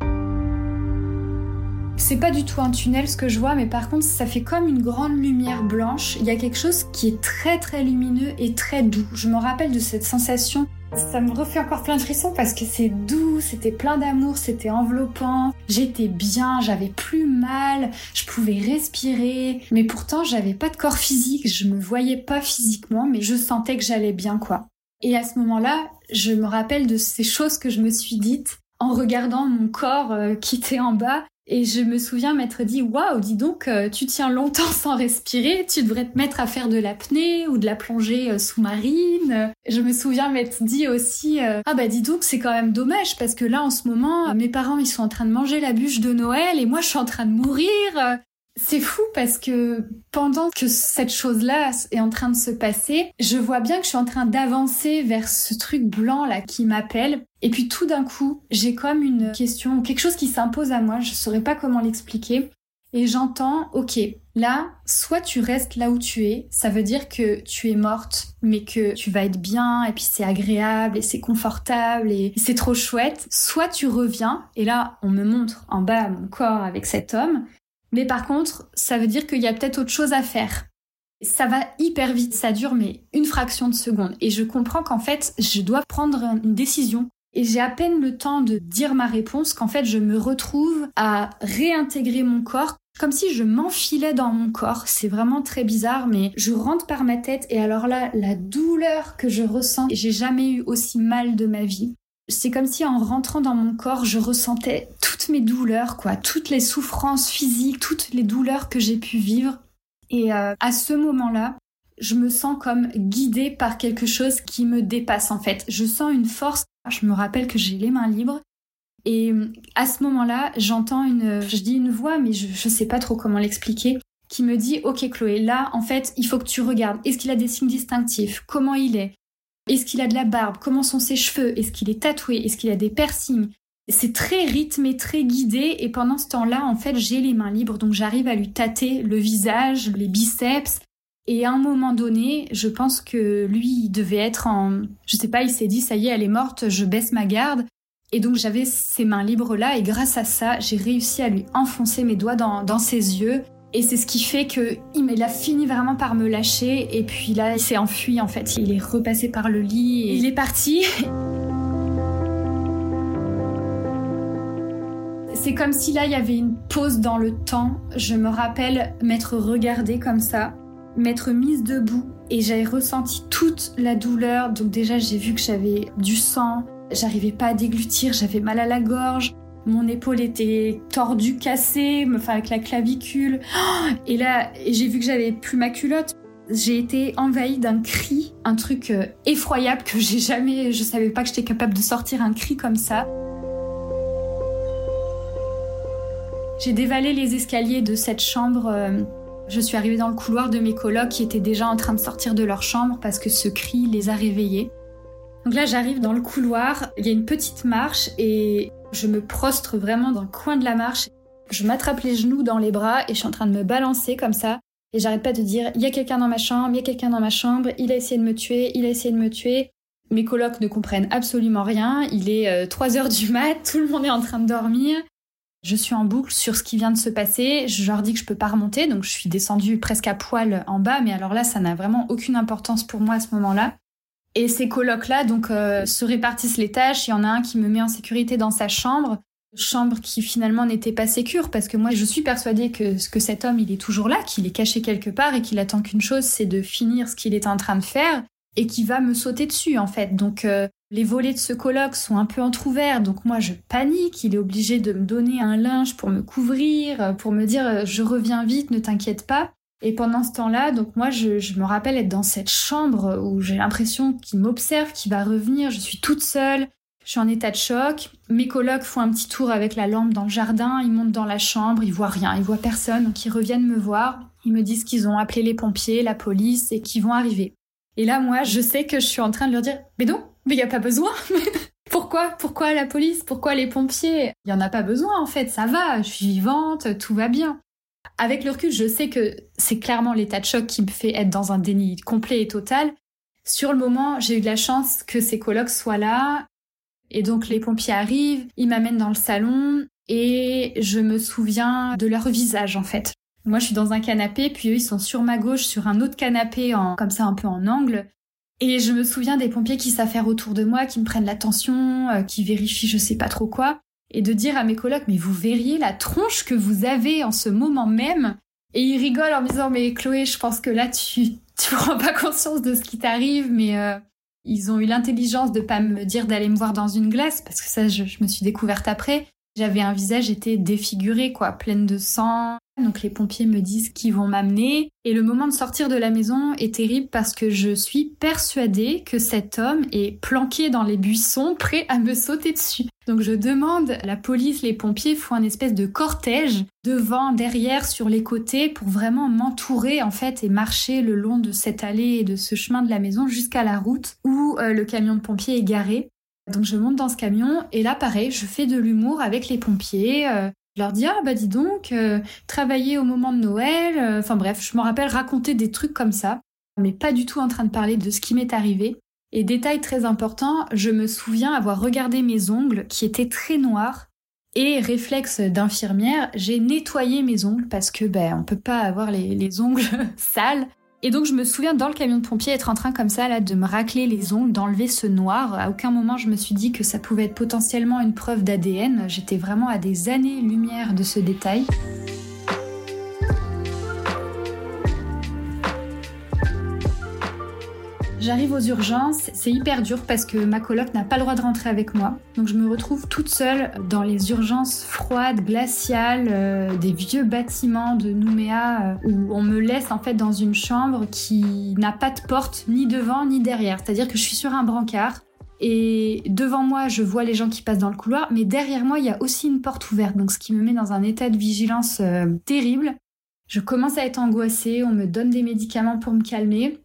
C'est pas du tout un tunnel ce que je vois, mais par contre, ça fait comme une grande lumière blanche. Il y a quelque chose qui est très très lumineux et très doux. Je me rappelle de cette sensation ça me refait encore plein de frissons parce que c'est doux, c'était plein d'amour, c'était enveloppant. J'étais bien, j'avais plus mal, je pouvais respirer. Mais pourtant, j'avais pas de corps physique, je me voyais pas physiquement, mais je sentais que j'allais bien, quoi. Et à ce moment-là, je me rappelle de ces choses que je me suis dites en regardant mon corps euh, qui était en bas et je me souviens m'être dit waouh, dis donc, euh, tu tiens longtemps sans respirer, tu devrais te mettre à faire de l'apnée ou de la plongée euh, sous-marine. Je me souviens m'être dit aussi euh, ah bah dis donc, c'est quand même dommage parce que là en ce moment, mes parents ils sont en train de manger la bûche de Noël et moi je suis en train de mourir. C'est fou parce que pendant que cette chose-là est en train de se passer, je vois bien que je suis en train d'avancer vers ce truc blanc là qui m'appelle. Et puis tout d'un coup, j'ai comme une question, quelque chose qui s'impose à moi, je saurais pas comment l'expliquer. et j'entends, ok, là, soit tu restes là où tu es, ça veut dire que tu es morte, mais que tu vas être bien, et puis c'est agréable, et c'est confortable, et c'est trop chouette, soit tu reviens, et là, on me montre en bas mon corps avec cet homme, mais par contre, ça veut dire qu'il y a peut-être autre chose à faire. Ça va hyper vite, ça dure mais une fraction de seconde. Et je comprends qu'en fait, je dois prendre une décision. Et j'ai à peine le temps de dire ma réponse qu'en fait, je me retrouve à réintégrer mon corps comme si je m'enfilais dans mon corps. C'est vraiment très bizarre, mais je rentre par ma tête et alors là, la douleur que je ressens, j'ai jamais eu aussi mal de ma vie. C'est comme si en rentrant dans mon corps, je ressentais toutes mes douleurs, quoi, toutes les souffrances physiques, toutes les douleurs que j'ai pu vivre. Et euh, à ce moment-là, je me sens comme guidée par quelque chose qui me dépasse en fait. Je sens une force. Je me rappelle que j'ai les mains libres. Et à ce moment-là, j'entends une, je dis une voix, mais je, je sais pas trop comment l'expliquer, qui me dit, OK Chloé, là, en fait, il faut que tu regardes. Est-ce qu'il a des signes distinctifs? Comment il est? Est-ce qu'il a de la barbe? Comment sont ses cheveux? Est-ce qu'il est tatoué? Est-ce qu'il a des piercings? C'est très rythmé, très guidé, et pendant ce temps-là, en fait, j'ai les mains libres, donc j'arrive à lui tâter le visage, les biceps, et à un moment donné, je pense que lui, il devait être en, je sais pas, il s'est dit, ça y est, elle est morte, je baisse ma garde, et donc j'avais ses mains libres là, et grâce à ça, j'ai réussi à lui enfoncer mes doigts dans, ses yeux, et c'est ce qui fait que il a fini vraiment par me lâcher, et puis là, il s'est enfui en fait, il est repassé par le lit, il est parti. C'est comme si là, il y avait une pause dans le temps. Je me rappelle m'être regardée comme ça, m'être mise debout et j'avais ressenti toute la douleur. Donc déjà, j'ai vu que j'avais du sang, j'arrivais pas à déglutir, j'avais mal à la gorge. Mon épaule était tordue, cassée, enfin avec la clavicule. Et là, j'ai vu que j'avais plus ma culotte. J'ai été envahie d'un cri, un truc euh, effroyable que j'ai jamais, je savais pas que j'étais capable de sortir un cri comme ça. J'ai dévalé les escaliers de cette chambre. Je suis arrivée dans le couloir de mes colocs qui étaient déjà en train de sortir de leur chambre parce que ce cri les a réveillés. Donc là, j'arrive dans le couloir, il y a une petite marche et je me prostre vraiment dans le coin de la marche. Je m'attrape les genoux dans les bras et je suis en train de me balancer comme ça. Et j'arrête pas de dire, il y a quelqu'un dans ma chambre, il y a quelqu'un dans ma chambre, il a essayé de me tuer, il a essayé de me tuer. Mes colocs ne comprennent absolument rien. Il est 3 euh, heures du mat, tout le monde est en train de dormir. Je suis en boucle sur ce qui vient de se passer. Je leur dis que je peux pas remonter, donc je suis descendue presque à poil en bas. Mais alors là, ça n'a vraiment aucune importance pour moi à ce moment-là. Et ces colocs-là, donc, euh, se répartissent les tâches. Il y en a un qui me met en sécurité dans sa chambre, chambre qui finalement n'était pas sécure parce que moi, je suis persuadée que, que cet homme, il est toujours là, qu'il est caché quelque part et qu'il attend qu'une chose, c'est de finir ce qu'il est en train de faire et qui va me sauter dessus en fait. Donc euh, les volets de ce colloque sont un peu entr'ouverts, donc moi je panique, il est obligé de me donner un linge pour me couvrir, pour me dire euh, je reviens vite, ne t'inquiète pas. Et pendant ce temps-là, donc moi je, me rappelle être dans cette chambre où j'ai l'impression qu'il m'observe, qu'il va revenir, je suis toute seule, je suis en état de choc. Mes colocs font un petit tour avec la lampe dans le jardin, ils montent dans la chambre, ils voient rien, ils voient personne, donc ils reviennent me voir. Ils me disent qu'ils ont appelé les pompiers, la police et qu'ils vont arriver. Et là, moi, je sais que je suis en train de leur dire, mais non, mais il a pas besoin. Pourquoi Pourquoi la police? Pourquoi les pompiers? Il n'y en a pas besoin en fait, ça va, je suis vivante, tout va bien. Avec le recul, je sais que c'est clairement l'état de choc qui me fait être dans un déni complet et total. Sur le moment, j'ai eu de la chance que ces colocs soient là. Et donc les pompiers arrivent, ils m'amènent dans le salon et je me souviens de leur visage en fait. Moi, je suis dans un canapé, puis eux, ils sont sur ma gauche, sur un autre canapé, en, comme ça, un peu en angle. Et je me souviens des pompiers qui s'affairent autour de moi, qui me prennent l'attention, euh, qui vérifient je sais pas trop quoi, et de dire à mes colocs, mais vous verriez la tronche que vous avez en ce moment même? Et ils rigolent en me disant, mais Chloé, je pense que là, tu, tu prends pas conscience de ce qui t'arrive, mais euh, ils ont eu l'intelligence de pas me dire d'aller me voir dans une glace, parce que ça, je, je me suis découverte après. J'avais un visage, était défiguré, quoi, pleine de sang, donc les pompiers me disent qu'ils vont m'amener. Et le moment de sortir de la maison est terrible parce que je suis persuadée que cet homme est planqué dans les buissons, prêt à me sauter dessus. Donc je demande, la police, les pompiers font un espèce de cortège devant, derrière, sur les côtés pour vraiment m'entourer en fait et marcher le long de cette allée et de ce chemin de la maison jusqu'à la route où euh, le camion de pompiers est garé. Donc je monte dans ce camion et là pareil, je fais de l'humour avec les pompiers. Euh, Je leur dis ah bah dis donc, euh, travailler au moment de Noël, euh, enfin bref, je me rappelle raconter des trucs comme ça, mais pas du tout en train de parler de ce qui m'est arrivé. Et détail très important, je me souviens avoir regardé mes ongles qui étaient très noirs et réflexe d'infirmière, j'ai nettoyé mes ongles parce que ben on peut pas avoir les ongles sales. Et donc je me souviens dans le camion de pompier être en train comme ça là de me racler les ongles, d'enlever ce noir. À aucun moment je me suis dit que ça pouvait être potentiellement une preuve d'ADN. J'étais vraiment à des années-lumière de ce détail. J'arrive aux urgences, c'est hyper dur parce que ma coloc n'a pas le droit de rentrer avec moi. Donc je me retrouve toute seule dans les urgences froides, glaciales, euh, des vieux bâtiments de Nouméa euh, où on me laisse en fait dans une chambre qui n'a pas de porte ni devant ni derrière. C'est-à-dire que je suis sur un brancard et devant moi, je vois les gens qui passent dans le couloir, mais derrière moi, il y a aussi une porte ouverte, donc ce qui me met dans un état de vigilance euh, terrible. Je commence à être angoissée, on me donne des médicaments pour me calmer.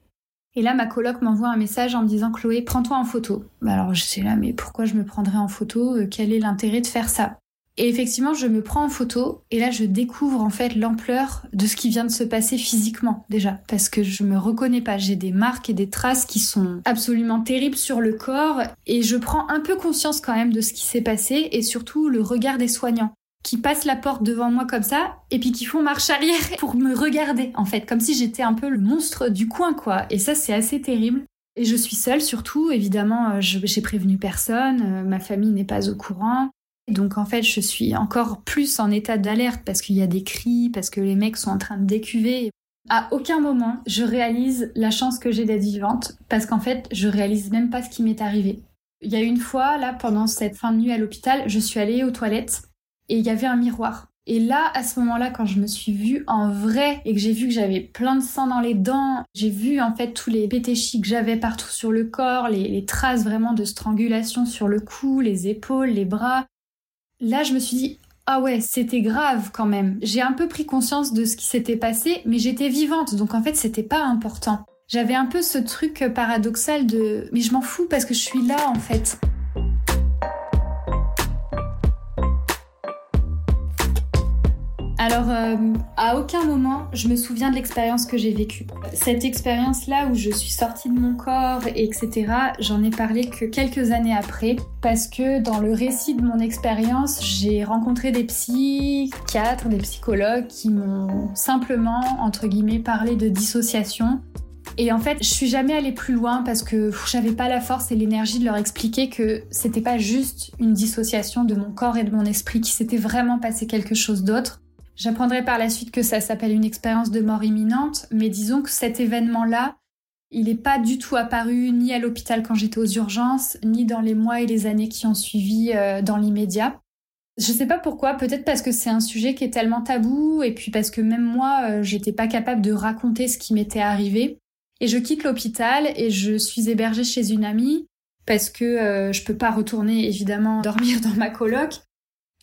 Et là, ma coloc m'envoie un message en me disant Chloé, prends-toi en photo. Bah alors je sais là, mais pourquoi je me prendrais en photo? Euh, Quel est l'intérêt de faire ça? Et effectivement, je me prends en photo et là, je découvre en fait l'ampleur de ce qui vient de se passer physiquement déjà, parce que je me reconnais pas. J'ai des marques et des traces qui sont absolument terribles sur le corps et je prends un peu conscience quand même de ce qui s'est passé et surtout le regard des soignants qui passent la porte devant moi comme ça et puis qui font marche arrière pour me regarder en fait comme si j'étais un peu le monstre du coin quoi. Et ça c'est assez terrible. Et je suis seule surtout. Évidemment euh, j'ai prévenu personne. Euh, ma famille n'est pas au courant. Donc en fait je suis encore plus en état d'alerte parce qu'il y a des cris parce que les mecs sont en train de décuver. À aucun moment je réalise la chance que j'ai d'être vivante parce qu'en fait je réalise même pas ce qui m'est arrivé. Il y a une fois là pendant cette fin de nuit à l'hôpital je suis allée aux toilettes et il y avait un miroir. Et là, à ce moment-là, quand je me suis vue en vrai et que j'ai vu que j'avais plein de sang dans les dents, j'ai vu en fait tous les pétéchis que j'avais partout sur le corps, les, traces vraiment de strangulation sur le cou, les épaules, les bras. Là, je me suis dit, ah ouais, c'était grave quand même. J'ai un peu pris conscience de ce qui s'était passé, mais j'étais vivante, donc en fait, c'était pas important. J'avais un peu ce truc paradoxal de, mais je m'en fous parce que je suis là en fait. Alors, euh, à aucun moment, je me souviens de l'expérience que j'ai vécue. Cette expérience-là où je suis sortie de mon corps, etc., j'en ai parlé que quelques années après, parce que dans le récit de mon expérience, j'ai rencontré des psychiatres, des psychologues qui m'ont simplement, entre guillemets, parlé de dissociation. Et en fait, je suis jamais allée plus loin parce que j'avais pas la force et l'énergie de leur expliquer que c'était pas juste une dissociation de mon corps et de mon esprit, qu'il s'était vraiment passé quelque chose d'autre. J'apprendrai par la suite que ça s'appelle une expérience de mort imminente, mais disons que cet événement-là, il n'est pas du tout apparu ni à l'hôpital quand j'étais aux urgences, ni dans les mois et les années qui ont suivi euh, dans l'immédiat. Je sais pas pourquoi, peut-être parce que c'est un sujet qui est tellement tabou, et puis parce que même moi, euh, j'étais pas capable de raconter ce qui m'était arrivé. Et je quitte l'hôpital et je suis hébergée chez une amie parce que euh, je peux pas retourner évidemment dormir dans ma coloc.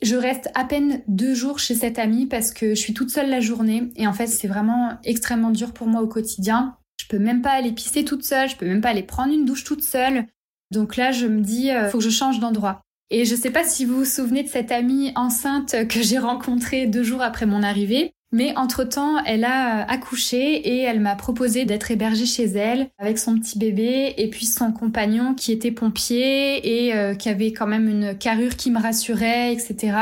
Je reste à peine deux jours chez cette amie parce que je suis toute seule la journée et en fait c'est vraiment extrêmement dur pour moi au quotidien. Je peux même pas aller pisser toute seule, je peux même pas aller prendre une douche toute seule. Donc là je me dis euh, faut que je change d'endroit. Et je sais pas si vous vous souvenez de cette amie enceinte que j'ai rencontrée deux jours après mon arrivée. Mais entre-temps, elle a accouché et elle m'a proposé d'être hébergée chez elle avec son petit bébé et puis son compagnon qui était pompier et euh, qui avait quand même une carrure qui me rassurait, etc.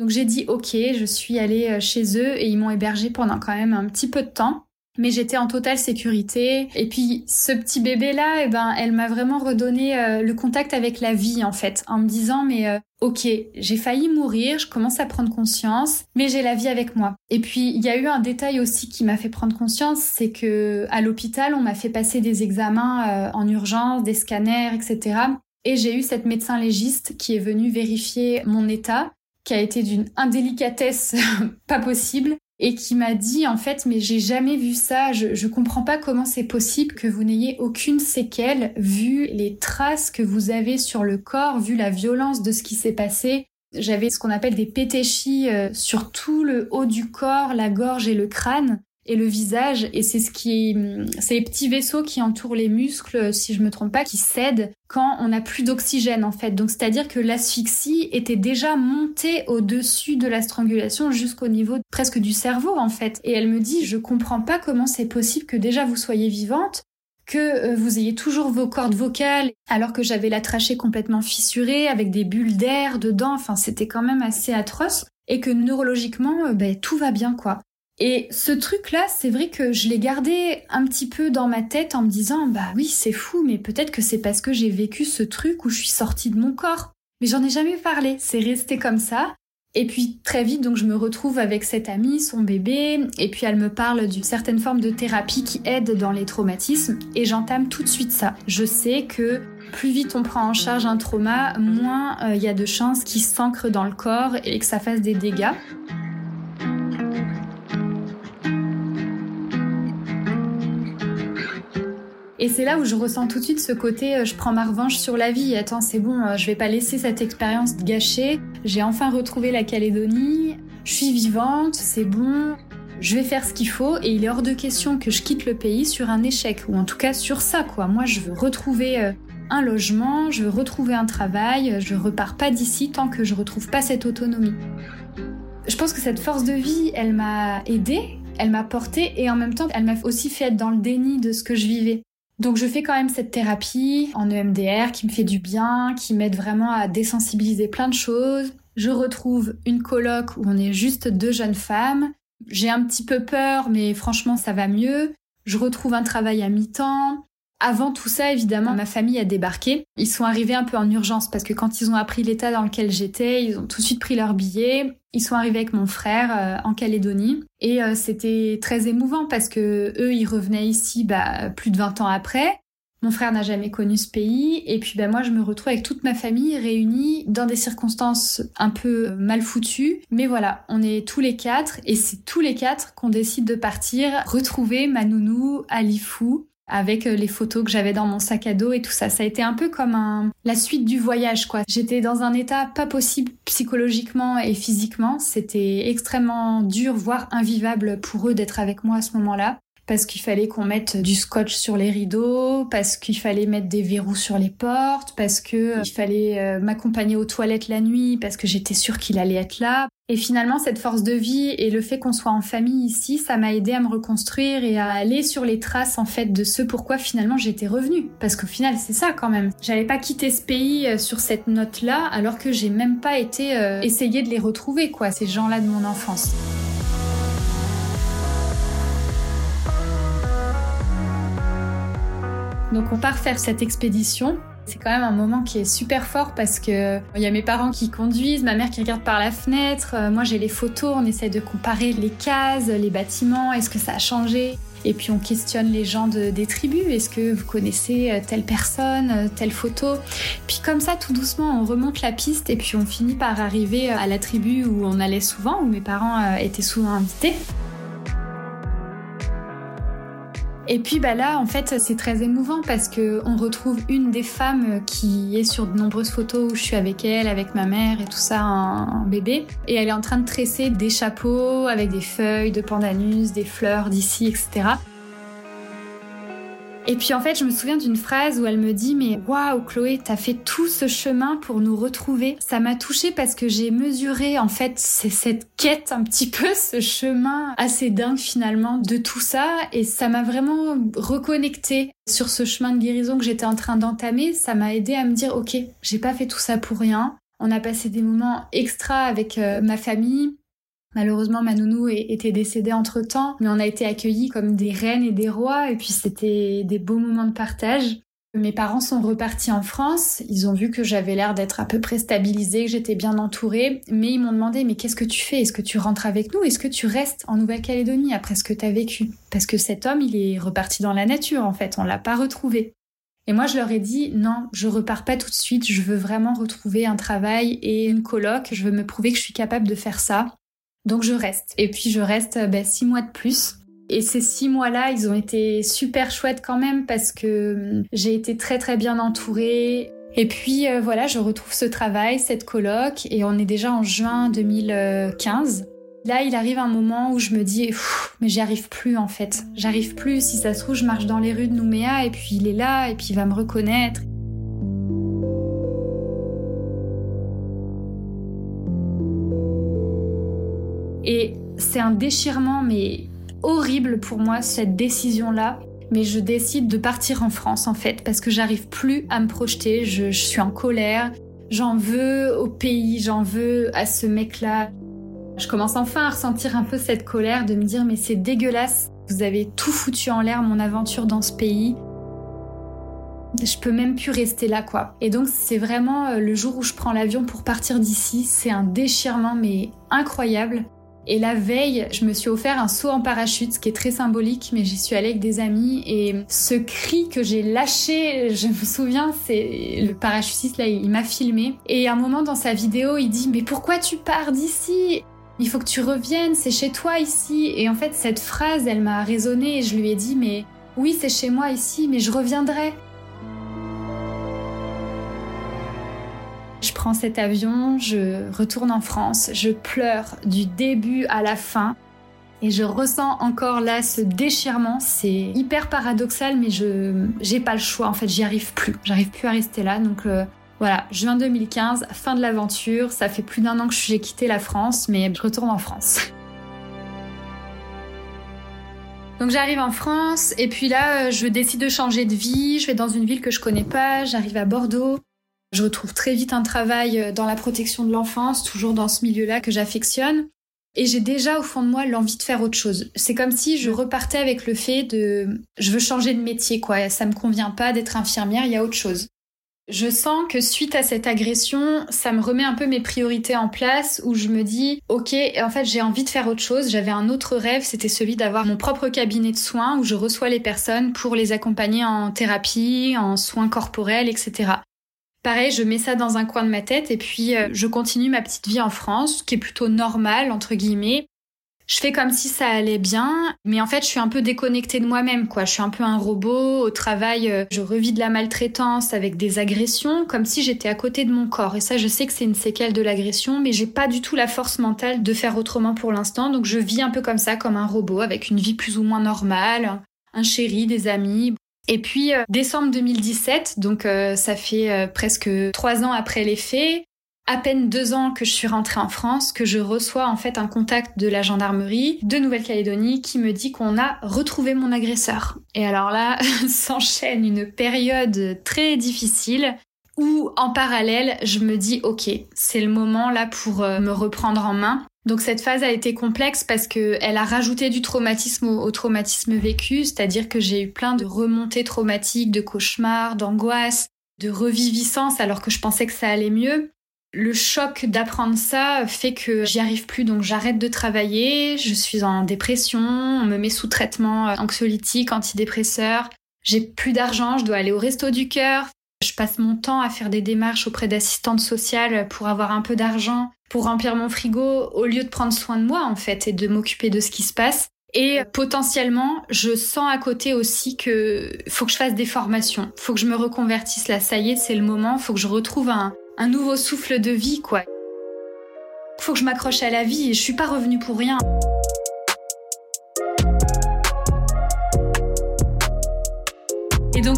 Donc j'ai dit ok, je suis allée euh, chez eux et ils m'ont hébergée pendant quand même un petit peu de temps mais j'étais en totale sécurité. Et puis ce petit bébé là, eh ben, elle m'a vraiment redonné euh, le contact avec la vie en fait, en me disant mais euh, ok, j'ai failli mourir, je commence à prendre conscience, mais j'ai la vie avec moi. Et puis il y a eu un détail aussi qui m'a fait prendre conscience, c'est que à l'hôpital on m'a fait passer des examens euh, en urgence, des scanners, etc. Et j'ai eu cette médecin légiste qui est venue vérifier mon état, qui a été d'une indélicatesse pas possible et qui m'a dit en fait mais j'ai jamais vu ça, je, je comprends pas comment c'est possible que vous n'ayez aucune séquelle vu les traces que vous avez sur le corps, vu la violence de ce qui s'est passé. J'avais ce qu'on appelle des pétéchis euh, sur tout le haut du corps, la gorge et le crâne. Et le visage et c'est ce qui c'est les petits vaisseaux qui entourent les muscles si je me trompe pas qui cèdent quand on n'a plus d'oxygène en fait. Donc c'est-à-dire que l'asphyxie était déjà montée au-dessus de la strangulation jusqu'au niveau presque du cerveau en fait. Et elle me dit je comprends pas comment c'est possible que déjà vous soyez vivante que euh, vous ayez toujours vos cordes vocales alors que j'avais la trachée complètement fissurée avec des bulles d'air dedans. Enfin c'était quand même assez atroce. Et que neurologiquement euh, ben, tout va bien quoi et ce truc-là, c'est vrai que je l'ai gardé un petit peu dans ma tête en me disant, bah oui, c'est fou, mais peut-être que c'est parce que j'ai vécu ce truc où je suis sortie de mon corps. Mais j'en ai jamais parlé, c'est resté comme ça. Et puis très vite, donc je me retrouve avec cette amie, son bébé, et puis elle me parle d'une certaine forme de thérapie qui aide dans les traumatismes, et j'entame tout de suite ça. Je sais que plus vite on prend en charge un trauma, moins euh, il y a de chances qu'il s'ancre dans le corps et que ça fasse des dégâts. Et c'est là où je ressens tout de suite ce côté euh, je prends ma revanche sur la vie. Attends, c'est bon, euh, je vais pas laisser cette expérience gâcher. J'ai enfin retrouvé la Calédonie. Je suis vivante, c'est bon. Je vais faire ce qu'il faut et il est hors de question que je quitte le pays sur un échec ou en tout cas sur ça quoi. Moi, je veux retrouver euh, un logement, je veux retrouver un travail, je repars pas d'ici tant que je retrouve pas cette autonomie. Je pense que cette force de vie, elle m'a aidée, elle m'a portée et en même temps, elle m'a aussi fait être dans le déni de ce que je vivais. Donc je fais quand même cette thérapie en EMDR qui me fait du bien, qui m'aide vraiment à désensibiliser plein de choses. Je retrouve une coloc où on est juste deux jeunes femmes. J'ai un petit peu peur, mais franchement ça va mieux. Je retrouve un travail à mi-temps. Avant tout ça, évidemment, ma famille a débarqué. Ils sont arrivés un peu en urgence parce que quand ils ont appris l'état dans lequel j'étais, ils ont tout de suite pris leur billet. Ils sont arrivés avec mon frère euh, en Calédonie et euh, c'était très émouvant parce que eux, ils revenaient ici bah, plus de 20 ans après. Mon frère n'a jamais connu ce pays et puis bah, moi je me retrouve avec toute ma famille réunie dans des circonstances un peu mal foutues. Mais voilà, on est tous les quatre et c'est tous les quatre qu'on décide de partir retrouver ma nounou à Lifou avec euh, les photos que j'avais dans mon sac à dos et tout ça. Ça a été un peu comme la suite du voyage, quoi. J'étais dans un état pas possible psychologiquement et physiquement. C'était extrêmement dur, voire invivable pour eux d'être avec moi à ce moment-là parce qu'il fallait qu'on mette du scotch sur les rideaux, parce qu'il fallait mettre des verrous sur les portes, parce que euh, il fallait euh, m'accompagner aux toilettes la nuit, parce que j'étais sûre qu'il allait être là. Et finalement, cette force de vie et le fait qu'on soit en famille ici, ça m'a aidé à me reconstruire et à aller sur les traces en fait de ce pourquoi finalement j'étais revenue. Parce qu'au final, c'est ça quand même. J'allais pas quitter ce pays euh, sur cette note-là, alors que j'ai même pas été essayer de les retrouver quoi, ces gens-là de mon enfance. Donc on part faire cette expédition. C'est quand même un moment qui est super fort parce que il y a mes parents qui conduisent, ma mère qui regarde par la fenêtre, euh, moi j'ai les photos, on essaie de comparer les cases, les bâtiments, est-ce que ça a changé? Et puis on questionne les gens des tribus. Est-ce que vous connaissez euh, telle personne, euh, telle photo? Puis comme ça, tout doucement, on remonte la piste et puis on finit par arriver à la tribu où on allait souvent, où mes parents étaient souvent invités. Et puis bah là, en fait, c'est très émouvant parce que on retrouve une des femmes qui est sur de nombreuses photos où je suis avec elle, avec ma mère et tout ça en, bébé. Et elle est en train de tresser des chapeaux avec des feuilles de pandanus, des fleurs d'ici, etc. Et puis en fait, je me souviens d'une phrase où elle me dit mais waouh Chloé, t'as fait tout ce chemin pour nous retrouver. Ça m'a touchée parce que j'ai mesuré en fait cette quête un petit peu, ce chemin assez dingue finalement de tout ça et ça m'a vraiment reconnecté sur ce chemin de guérison que j'étais en train d'entamer. Ça m'a aidé à me dire ok, j'ai pas fait tout ça pour rien. On a passé des moments extra avec euh, ma famille. Malheureusement, ma nounou était décédée entre temps, mais on a été accueillis comme des reines et des rois, et puis c'était des beaux moments de partage. Mes parents sont repartis en France, ils ont vu que j'avais l'air d'être à peu près stabilisée, que j'étais bien entourée, mais ils m'ont demandé mais qu'est-ce que tu fais? Est-ce que tu rentres avec nous? Est-ce que tu restes en Nouvelle-Calédonie après ce que tu as vécu? Parce que cet homme, il est reparti dans la nature en fait, on l'a pas retrouvé. Et moi, je leur ai dit non, je repars pas tout de suite, je veux vraiment retrouver un travail et une coloc, je veux me prouver que je suis capable de faire ça. Donc je reste. Et puis je reste ben, six mois de plus. Et ces six mois-là, ils ont été super chouettes quand même parce que hum, j'ai été très très bien entourée. Et puis euh, voilà, je retrouve ce travail, cette coloc, et on est déjà en juin 2015. Là, il arrive un moment où je me dis, mais j'y arrive plus en fait. J'arrive plus. Si ça se trouve, je marche dans les rues de Nouméa et puis il est là et puis il va me reconnaître. Et c'est un déchirement, mais horrible pour moi, cette décision-là. Mais je décide de partir en France, en fait, parce que j'arrive plus à me projeter. Je, suis en colère. J'en veux au pays, j'en veux à ce mec-là. Je commence enfin à ressentir un peu cette colère, de me dire, mais c'est dégueulasse. Vous avez tout foutu en l'air, mon aventure dans ce pays. Je peux même plus rester là, quoi. Et donc, c'est vraiment euh, le jour où je prends l'avion pour partir d'ici. C'est un déchirement, mais incroyable. Et la veille, je me suis offert un saut en parachute, ce qui est très symbolique, mais j'y suis allée avec des amis. Et ce cri que j'ai lâché, je me souviens, c'est le parachutiste là, il m'a filmé. Et à un moment dans sa vidéo, il dit Mais pourquoi tu pars d'ici? Il faut que tu reviennes, c'est chez toi ici. Et en fait, cette phrase, elle m'a résonné et je lui ai dit, mais oui, c'est chez moi ici, mais je reviendrai. Prends cet avion, je retourne en France, je pleure du début à la fin. Et je ressens encore là ce déchirement. C'est hyper paradoxal, mais je j'ai pas le choix. En fait, j'y arrive plus. J'arrive plus à rester là. Donc euh, voilà, juin 2015, fin de l'aventure. Ça fait plus d'un an que j'ai quitté la France, mais je retourne en France. Donc j'arrive en France et puis là, euh, je décide de changer de vie. Je vais dans une ville que je connais pas. J'arrive à Bordeaux. Je retrouve très vite un travail euh, dans la protection de l'enfance, toujours dans ce milieu-là que j'affectionne. Et j'ai déjà au fond de moi l'envie de faire autre chose. C'est comme si je repartais avec le fait de je veux changer de métier quoi, ça me convient pas d'être infirmière, il y a autre chose. Je sens que suite à cette agression, ça me remet un peu mes priorités en place où je me dis OK, en fait, j'ai envie de faire autre chose, j'avais un autre rêve, c'était celui d'avoir mon propre cabinet de soins où je reçois les personnes pour les accompagner en thérapie, en soins corporels, etc. Pareil, je mets ça dans un coin de ma tête et puis euh, je continue ma petite vie en France, qui est plutôt normale, entre guillemets. Je fais comme si ça allait bien, mais en fait, je suis un peu déconnectée de moi-même, quoi. Je suis un peu un robot. Au travail, euh, je revis de la maltraitance avec des agressions, comme si j'étais à côté de mon corps. Et ça, je sais que c'est une séquelle de l'agression, mais j'ai pas du tout la force mentale de faire autrement pour l'instant. Donc, je vis un peu comme ça, comme un robot, avec une vie plus ou moins normale, un chéri, des amis. Et puis euh, décembre 2017, donc euh, ça fait euh, presque trois ans après les faits, à peine deux ans que je suis rentrée en France, que je reçois en fait un contact de la gendarmerie de Nouvelle-Calédonie qui me dit qu'on a retrouvé mon agresseur. Et alors là, s'enchaîne une période très difficile où en parallèle, je me dis ok, c'est le moment là pour me reprendre en main. Donc cette phase a été complexe parce que elle a rajouté du traumatisme au, traumatisme vécu, c'est-à-dire que j'ai eu plein de remontées traumatiques, de cauchemars, d'angoisses, de reviviscence alors que je pensais que ça allait mieux. Le choc d'apprendre ça fait que j'y arrive plus, donc j'arrête de travailler, je suis en dépression, on me met sous traitement anxiolytique, antidépresseur, j'ai plus d'argent, je dois aller au resto du cœur, je passe mon temps à faire des démarches auprès d'assistantes sociales pour avoir un peu d'argent, pour remplir mon frigo, au lieu de prendre soin de moi en fait et de m'occuper de ce qui se passe. Et potentiellement, je sens à côté aussi que faut que je fasse des formations, faut que je me reconvertisse là, ça y est, c'est le moment, faut que je retrouve un, un nouveau souffle de vie quoi. Faut que je m'accroche à la vie et je suis pas revenue pour rien.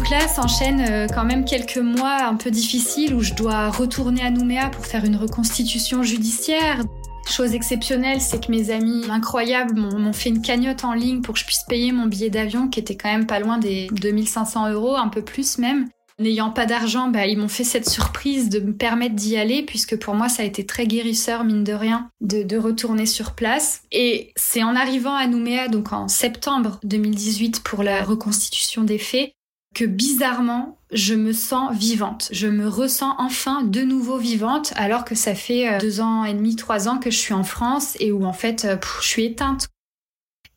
Donc là, s'enchaînent euh, quand même quelques mois un peu difficiles où je dois retourner à Nouméa pour faire une reconstitution judiciaire. Chose exceptionnelle, c'est que mes amis incroyables m'ont fait une cagnotte en ligne pour que je puisse payer mon billet d'avion qui était quand même pas loin des 2500 euros, un peu plus même. N'ayant pas d'argent, bah, ils m'ont fait cette surprise de me permettre d'y aller, puisque pour moi, ça a été très guérisseur, mine de rien, de, de retourner sur place. Et c'est en arrivant à Nouméa, donc en septembre 2018, pour la reconstitution des faits, que bizarrement, je me sens vivante. Je me ressens enfin de nouveau vivante alors que ça fait euh, deux ans et demi, trois ans que je suis en France et où en fait euh, je suis éteinte.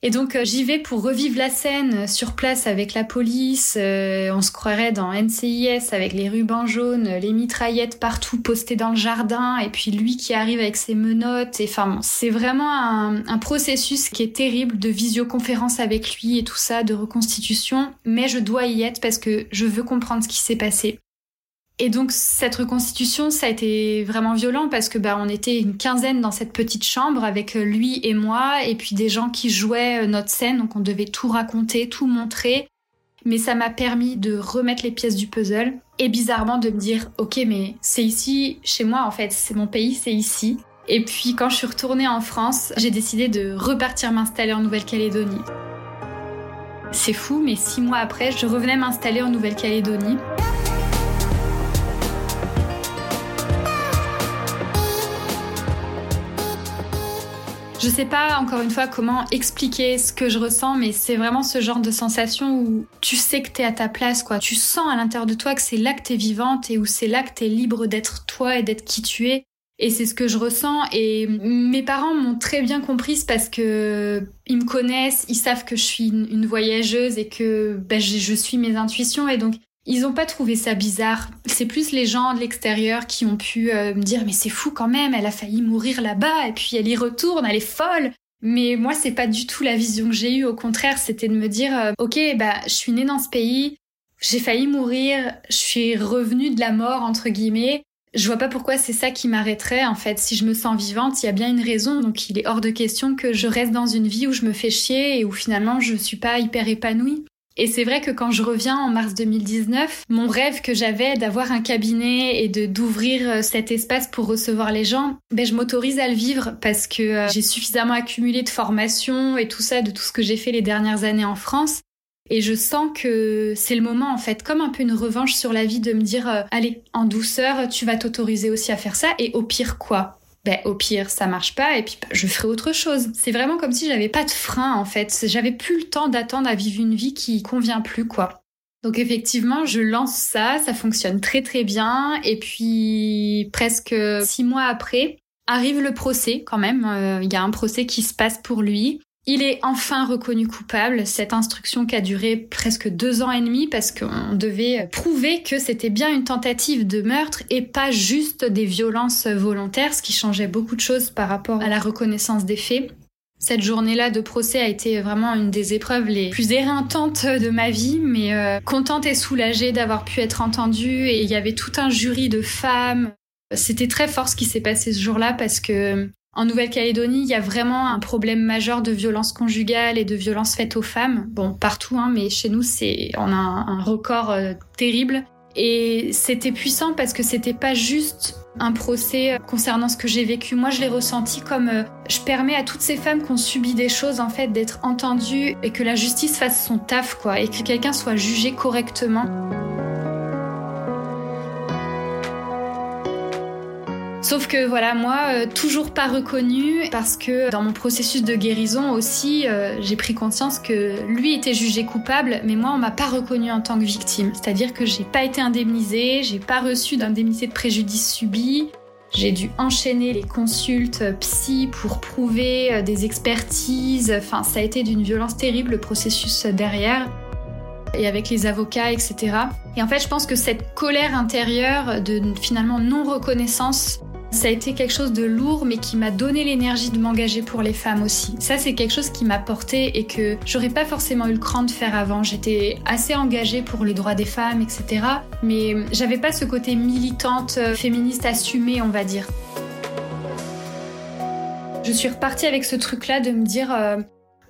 Et donc euh, j'y vais pour revivre la scène sur place avec la police. Euh, on se croirait dans NCIS avec les rubans jaunes, les mitraillettes partout postées dans le jardin, et puis lui qui arrive avec ses menottes. Et enfin, c'est vraiment un, processus qui est terrible de visioconférence avec lui et tout ça, de reconstitution. Mais je dois y être parce que je veux comprendre ce qui s'est passé. Et donc cette reconstitution, ça a été vraiment violent parce que bah on était une quinzaine dans cette petite chambre avec lui et moi et puis des gens qui jouaient notre scène donc on devait tout raconter, tout montrer. Mais ça m'a permis de remettre les pièces du puzzle et bizarrement de me dire OK mais c'est ici chez moi en fait, c'est mon pays, c'est ici. Et puis quand je suis retournée en France, j'ai décidé de repartir m'installer en Nouvelle-Calédonie. C'est fou, mais six mois après, je revenais m'installer en Nouvelle-Calédonie. Je sais pas encore une fois comment expliquer ce que je ressens, mais c'est vraiment ce genre de sensation où tu sais que t'es à ta place, quoi. Tu sens à l'intérieur de toi que c'est là que t'es vivante et où c'est là que t'es libre d'être toi et d'être qui tu es. Et c'est ce que je ressens. Et mes parents m'ont très bien comprise parce que ils me connaissent, ils savent que je suis une, voyageuse et que ben, je, suis mes intuitions. Et donc, ils n'ont pas trouvé ça bizarre. C'est plus les gens de l'extérieur qui ont pu euh, me dire mais c'est fou quand même, elle a failli mourir là-bas et puis elle y retourne, elle est folle. Mais moi c'est pas du tout la vision que j'ai eue. Au contraire, c'était de me dire euh, ok bah je suis née dans ce pays, j'ai failli mourir, je suis revenue de la mort entre guillemets je vois pas pourquoi c'est ça qui m'arrêterait. En fait, si je me sens vivante, il y a bien une raison. Donc, il est hors de question que je reste dans une vie où je me fais chier et où finalement je suis pas hyper épanouie. Et c'est vrai que quand je reviens en mars 2019, mon rêve que j'avais d'avoir un cabinet et de d'ouvrir euh, cet espace pour recevoir les gens, ben je m'autorise à le vivre parce que euh, j'ai suffisamment accumulé de formation et tout ça de tout ce que j'ai fait les dernières années en France et je sens que c'est le moment, en fait, comme un peu une revanche sur la vie de me dire, euh, allez, en douceur, tu vas t'autoriser aussi à faire ça. Et au pire, quoi? Ben, au pire, ça marche pas et puis je ferai autre chose. C'est vraiment comme si j'avais pas de frein en fait. J'avais plus le temps d'attendre à vivre une vie qui convient plus quoi. Donc effectivement, je lance ça, ça fonctionne très très bien et puis presque six mois après arrive le procès quand même. Euh, il y a un procès qui se passe pour lui. Il est enfin reconnu coupable, cette instruction qui a duré presque deux ans et demi parce qu'on devait prouver que c'était bien une tentative de meurtre et pas juste des violences volontaires, ce qui changeait beaucoup de choses par rapport à la reconnaissance des faits. Cette journée-là de procès a été vraiment une des épreuves les plus éreintantes de ma vie, mais euh, contente et soulagée d'avoir pu être entendue et il y avait tout un jury de femmes. C'était très fort ce qui s'est passé ce jour-là parce que en Nouvelle-Calédonie, il y a vraiment un problème majeur de violence conjugale et de violence faite aux femmes. Bon, partout, hein, mais chez nous, c'est on a un, record euh, terrible. Et c'était puissant parce que c'était pas juste un procès euh, concernant ce que j'ai vécu. Moi, je l'ai ressenti comme euh, je permets à toutes ces femmes qui ont subi des choses, en fait, d'être entendues et que la justice fasse son taf, quoi, et que quelqu'un soit jugé correctement. Sauf que voilà, moi, euh, toujours pas reconnue parce que dans mon processus de guérison aussi, euh, j'ai pris conscience que lui était jugé coupable, mais moi, on m'a pas reconnue en tant que victime. C'est-à-dire que j'ai pas été indemnisée, j'ai pas reçu d'indemnité de préjudice subi. J'ai dû enchaîner les consultes psy pour prouver euh, des expertises. Enfin, ça a été d'une violence terrible le processus derrière et avec les avocats, etc. Et en fait, je pense que cette colère intérieure de finalement non-reconnaissance ça a été quelque chose de lourd, mais qui m'a donné l'énergie de m'engager pour les femmes aussi. Ça, c'est quelque chose qui m'a porté et que j'aurais pas forcément eu le cran de faire avant. J'étais assez engagée pour les droits des femmes, etc. Mais j'avais pas ce côté militante, euh, féministe assumé, on va dire. Je suis repartie avec ce truc-là de me dire, euh,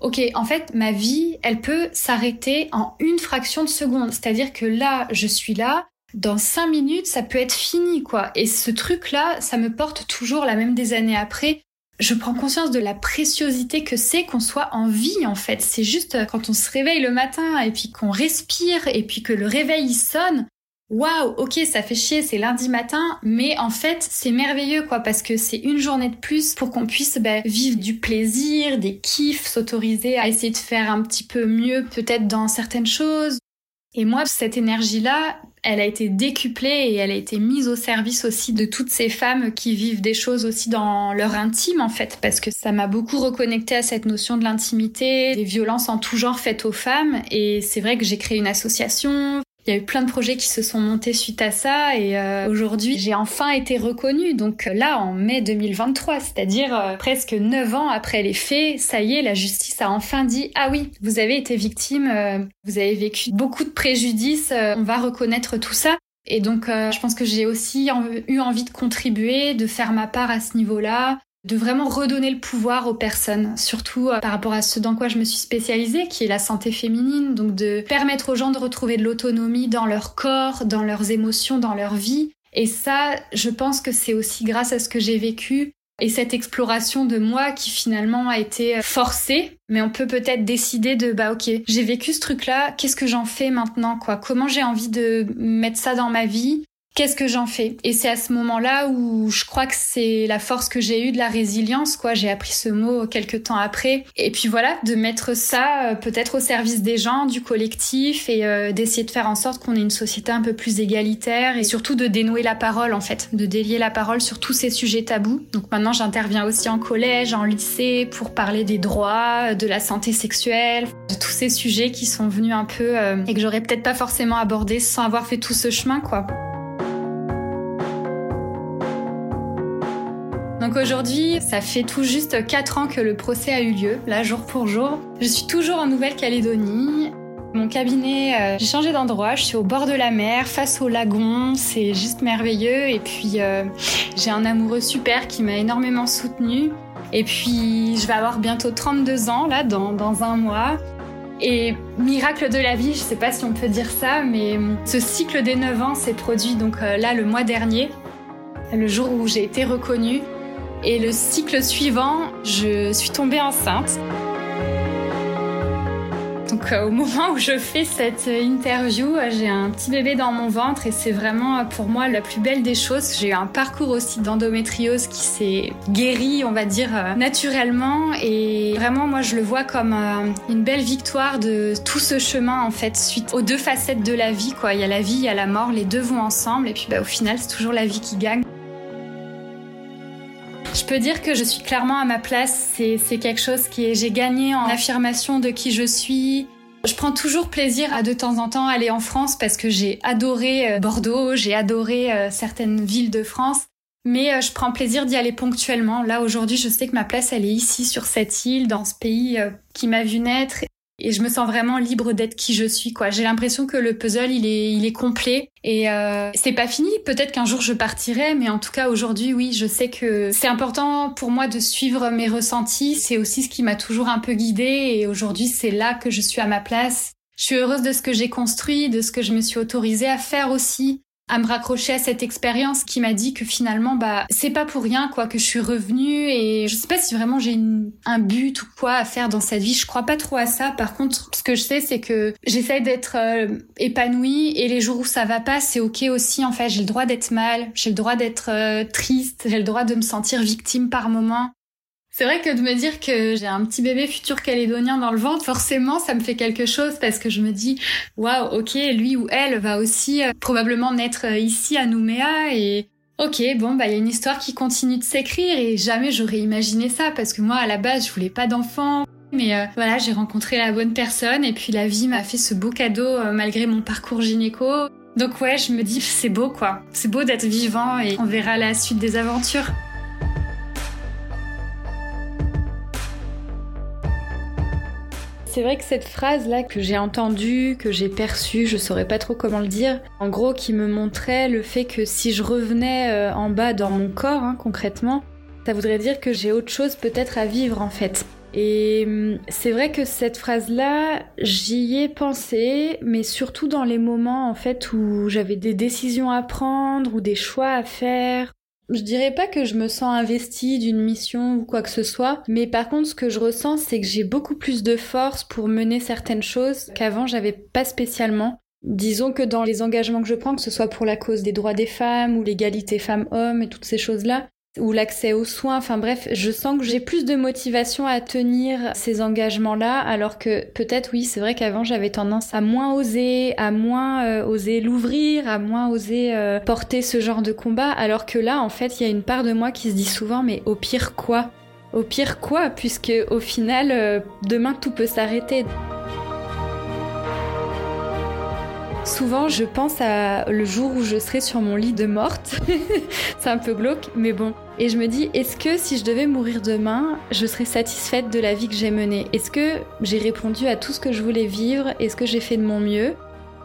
ok, en fait, ma vie, elle peut s'arrêter en une fraction de seconde. C'est-à-dire que là, je suis là, dans cinq minutes, ça peut être fini, quoi. Et ce truc-là, ça me porte toujours, la même des années après. Je prends conscience de la préciosité que c'est qu'on soit en vie, en fait. C'est juste euh, quand on se réveille le matin et puis qu'on respire et puis que le réveil sonne. Waouh, ok, ça fait chier, c'est lundi matin, mais en fait, c'est merveilleux, quoi, parce que c'est une journée de plus pour qu'on puisse bah, vivre du plaisir, des kiffs, s'autoriser à essayer de faire un petit peu mieux, peut-être dans certaines choses. Et moi, cette énergie-là, elle a été décuplée et elle a été mise au service aussi de toutes ces femmes qui vivent des choses aussi dans leur intime en fait, parce que ça m'a beaucoup reconnecté à cette notion de l'intimité, des violences en tout genre faites aux femmes. Et c'est vrai que j'ai créé une association, il y a eu plein de projets qui se sont montés suite à ça et euh, aujourd'hui j'ai enfin été reconnue. Donc là en mai 2023, c'est-à-dire euh, presque neuf ans après les faits, ça y est, la justice a enfin dit ah oui, vous avez été victime, euh, vous avez vécu beaucoup de préjudices, on va reconnaître tout ça. Et donc, euh, je pense que j'ai aussi eu envie de contribuer, de faire ma part à ce niveau-là, de vraiment redonner le pouvoir aux personnes, surtout euh, par rapport à ce dans quoi je me suis spécialisée, qui est la santé féminine, donc de permettre aux gens de retrouver de l'autonomie dans leur corps, dans leurs émotions, dans leur vie. Et ça, je pense que c'est aussi grâce à ce que j'ai vécu et cette exploration de moi qui finalement a été forcée, mais on peut peut-être décider de bah ok, j'ai vécu ce truc-là, qu'est-ce que j'en fais maintenant quoi? Comment j'ai envie de mettre ça dans ma vie? Qu'est-ce que j'en fais? Et c'est à ce moment-là où je crois que c'est la force que j'ai eue de la résilience, quoi. J'ai appris ce mot quelques temps après. Et puis voilà, de mettre ça euh, peut-être au service des gens, du collectif, et euh, d'essayer de faire en sorte qu'on ait une société un peu plus égalitaire, et surtout de dénouer la parole, en fait, de délier la parole sur tous ces sujets tabous. Donc maintenant, j'interviens aussi en collège, en lycée, pour parler des droits, de la santé sexuelle, de tous ces sujets qui sont venus un peu euh, et que j'aurais peut-être pas forcément abordé sans avoir fait tout ce chemin, quoi. Donc aujourd'hui, ça fait tout juste 4 ans que le procès a eu lieu, là jour pour jour. Je suis toujours en Nouvelle-Calédonie. Mon cabinet, euh, j'ai changé d'endroit, je suis au bord de la mer, face au lagon, c'est juste merveilleux. Et puis euh, j'ai un amoureux super qui m'a énormément soutenue. Et puis je vais avoir bientôt 32 ans, là, dans, dans un mois. Et miracle de la vie, je sais pas si on peut dire ça, mais ce cycle des 9 ans s'est produit donc euh, là le mois dernier, le jour où j'ai été reconnue. Et le cycle suivant, je suis tombée enceinte. Donc euh, au moment où je fais cette interview, j'ai un petit bébé dans mon ventre et c'est vraiment pour moi la plus belle des choses. J'ai eu un parcours aussi d'endométriose qui s'est guéri, on va dire, euh, naturellement et vraiment moi je le vois comme euh, une belle victoire de tout ce chemin en fait suite aux deux facettes de la vie quoi. Il y a la vie, il y a la mort, les deux vont ensemble et puis bah, au final c'est toujours la vie qui gagne. Je peux dire que je suis clairement à ma place. C'est quelque chose qui j'ai gagné en affirmation de qui je suis. Je prends toujours plaisir à de temps en temps aller en France parce que j'ai adoré euh, Bordeaux, j'ai adoré euh, certaines villes de France. Mais euh, je prends plaisir d'y aller ponctuellement. Là, aujourd'hui, je sais que ma place, elle est ici, sur cette île, dans ce pays qui m'a vu naître et je me sens vraiment libre d'être qui je suis quoi. J'ai l'impression que le puzzle il est il est complet et euh, c'est pas fini. Peut-être qu'un jour je partirai, mais en tout cas aujourd'hui oui, je sais que c'est important pour moi de suivre mes ressentis. C'est aussi ce qui m'a toujours un peu guidée et aujourd'hui c'est là que je suis à ma place. Je suis heureuse de ce que j'ai construit, de ce que je me suis autorisée à faire aussi à me raccrocher à cette expérience qui m'a dit que finalement bah c'est pas pour rien quoi que je suis revenue. Et je sais pas si vraiment j'ai un but ou quoi à faire dans cette vie. Je crois pas trop à ça. Par contre ce que je sais c'est que j'essaie d'être euh, épanouie. Et les jours où ça va pas c'est ok aussi. En fait j'ai le droit d'être mal. J'ai le droit d'être euh, triste. J'ai le droit de me sentir victime par moment c'est vrai que de me dire que j'ai un petit bébé futur calédonien dans le ventre, forcément, ça me fait quelque chose parce que je me dis, waouh, ok, lui ou elle va aussi euh, probablement naître euh, ici à Nouméa et ok, bon, bah il y a une histoire qui continue de s'écrire et jamais j'aurais imaginé ça parce que moi, à la base, je voulais pas d'enfant. Mais euh, voilà, j'ai rencontré la bonne personne et puis la vie m'a fait ce beau cadeau malgré mon parcours gynéco. Donc ouais, je me dis c'est beau quoi. C'est beau d'être vivant et on verra la suite des aventures. C'est vrai que cette phrase-là que j'ai entendue, que j'ai perçue, je saurais pas trop comment le dire, en gros qui me montrait le fait que si je revenais euh, en bas dans mon corps, hein, concrètement, ça voudrait dire que j'ai autre chose peut-être à vivre en fait. Et hum, c'est vrai que cette phrase-là, j'y ai pensé, mais surtout dans les moments en fait où j'avais des décisions à prendre ou des choix à faire, je dirais pas que je me sens investie d'une mission ou quoi que ce soit, mais par contre ce que je ressens c'est que j'ai beaucoup plus de force pour mener certaines choses qu'avant j'avais pas spécialement. Disons que dans les engagements que je prends, que ce soit pour la cause des droits des femmes ou l'égalité femmes-hommes et toutes ces choses-là, ou l'accès aux soins. Enfin bref, je sens que j'ai plus de motivation à tenir ces engagements-là, alors que peut-être oui, c'est vrai qu'avant j'avais tendance à moins oser, à moins euh, oser l'ouvrir, à moins oser euh, porter ce genre de combat, alors que là en fait il y a une part de moi qui se dit souvent mais au pire quoi? Au pire quoi? Puisque au final euh, demain tout peut s'arrêter. Souvent, je pense à le jour où je serai sur mon lit de morte. c'est un peu glauque, mais bon. Et je me dis, est-ce que si je devais mourir demain, je serais satisfaite de la vie que j'ai menée? Est-ce que j'ai répondu à tout ce que je voulais vivre? Est-ce que j'ai fait de mon mieux?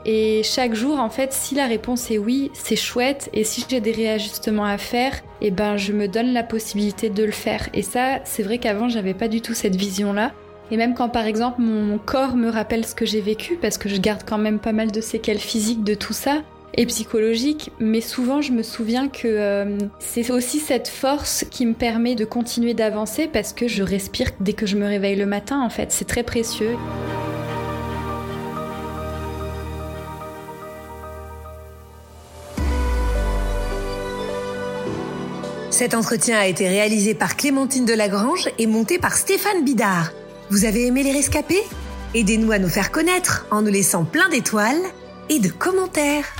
Et chaque jour, en fait, si la réponse est oui, c'est chouette. Et si j'ai des réajustements à faire, eh ben, je me donne la possibilité de le faire. Et ça, c'est vrai qu'avant, j'avais pas du tout cette vision-là. Et même quand, par exemple, mon corps me rappelle ce que j'ai vécu, parce que je garde quand même pas mal de séquelles physiques de tout ça, et psychologiques, mais souvent je me souviens que euh, c'est aussi cette force qui me permet de continuer d'avancer parce que je respire dès que je me réveille le matin en fait, c'est très précieux. Cet entretien a été réalisé par Clémentine Delagrange et monté par Stéphane Bidard. Vous avez aimé les rescapés? Aidez-nous à nous faire connaître en nous laissant plein d'étoiles et de commentaires.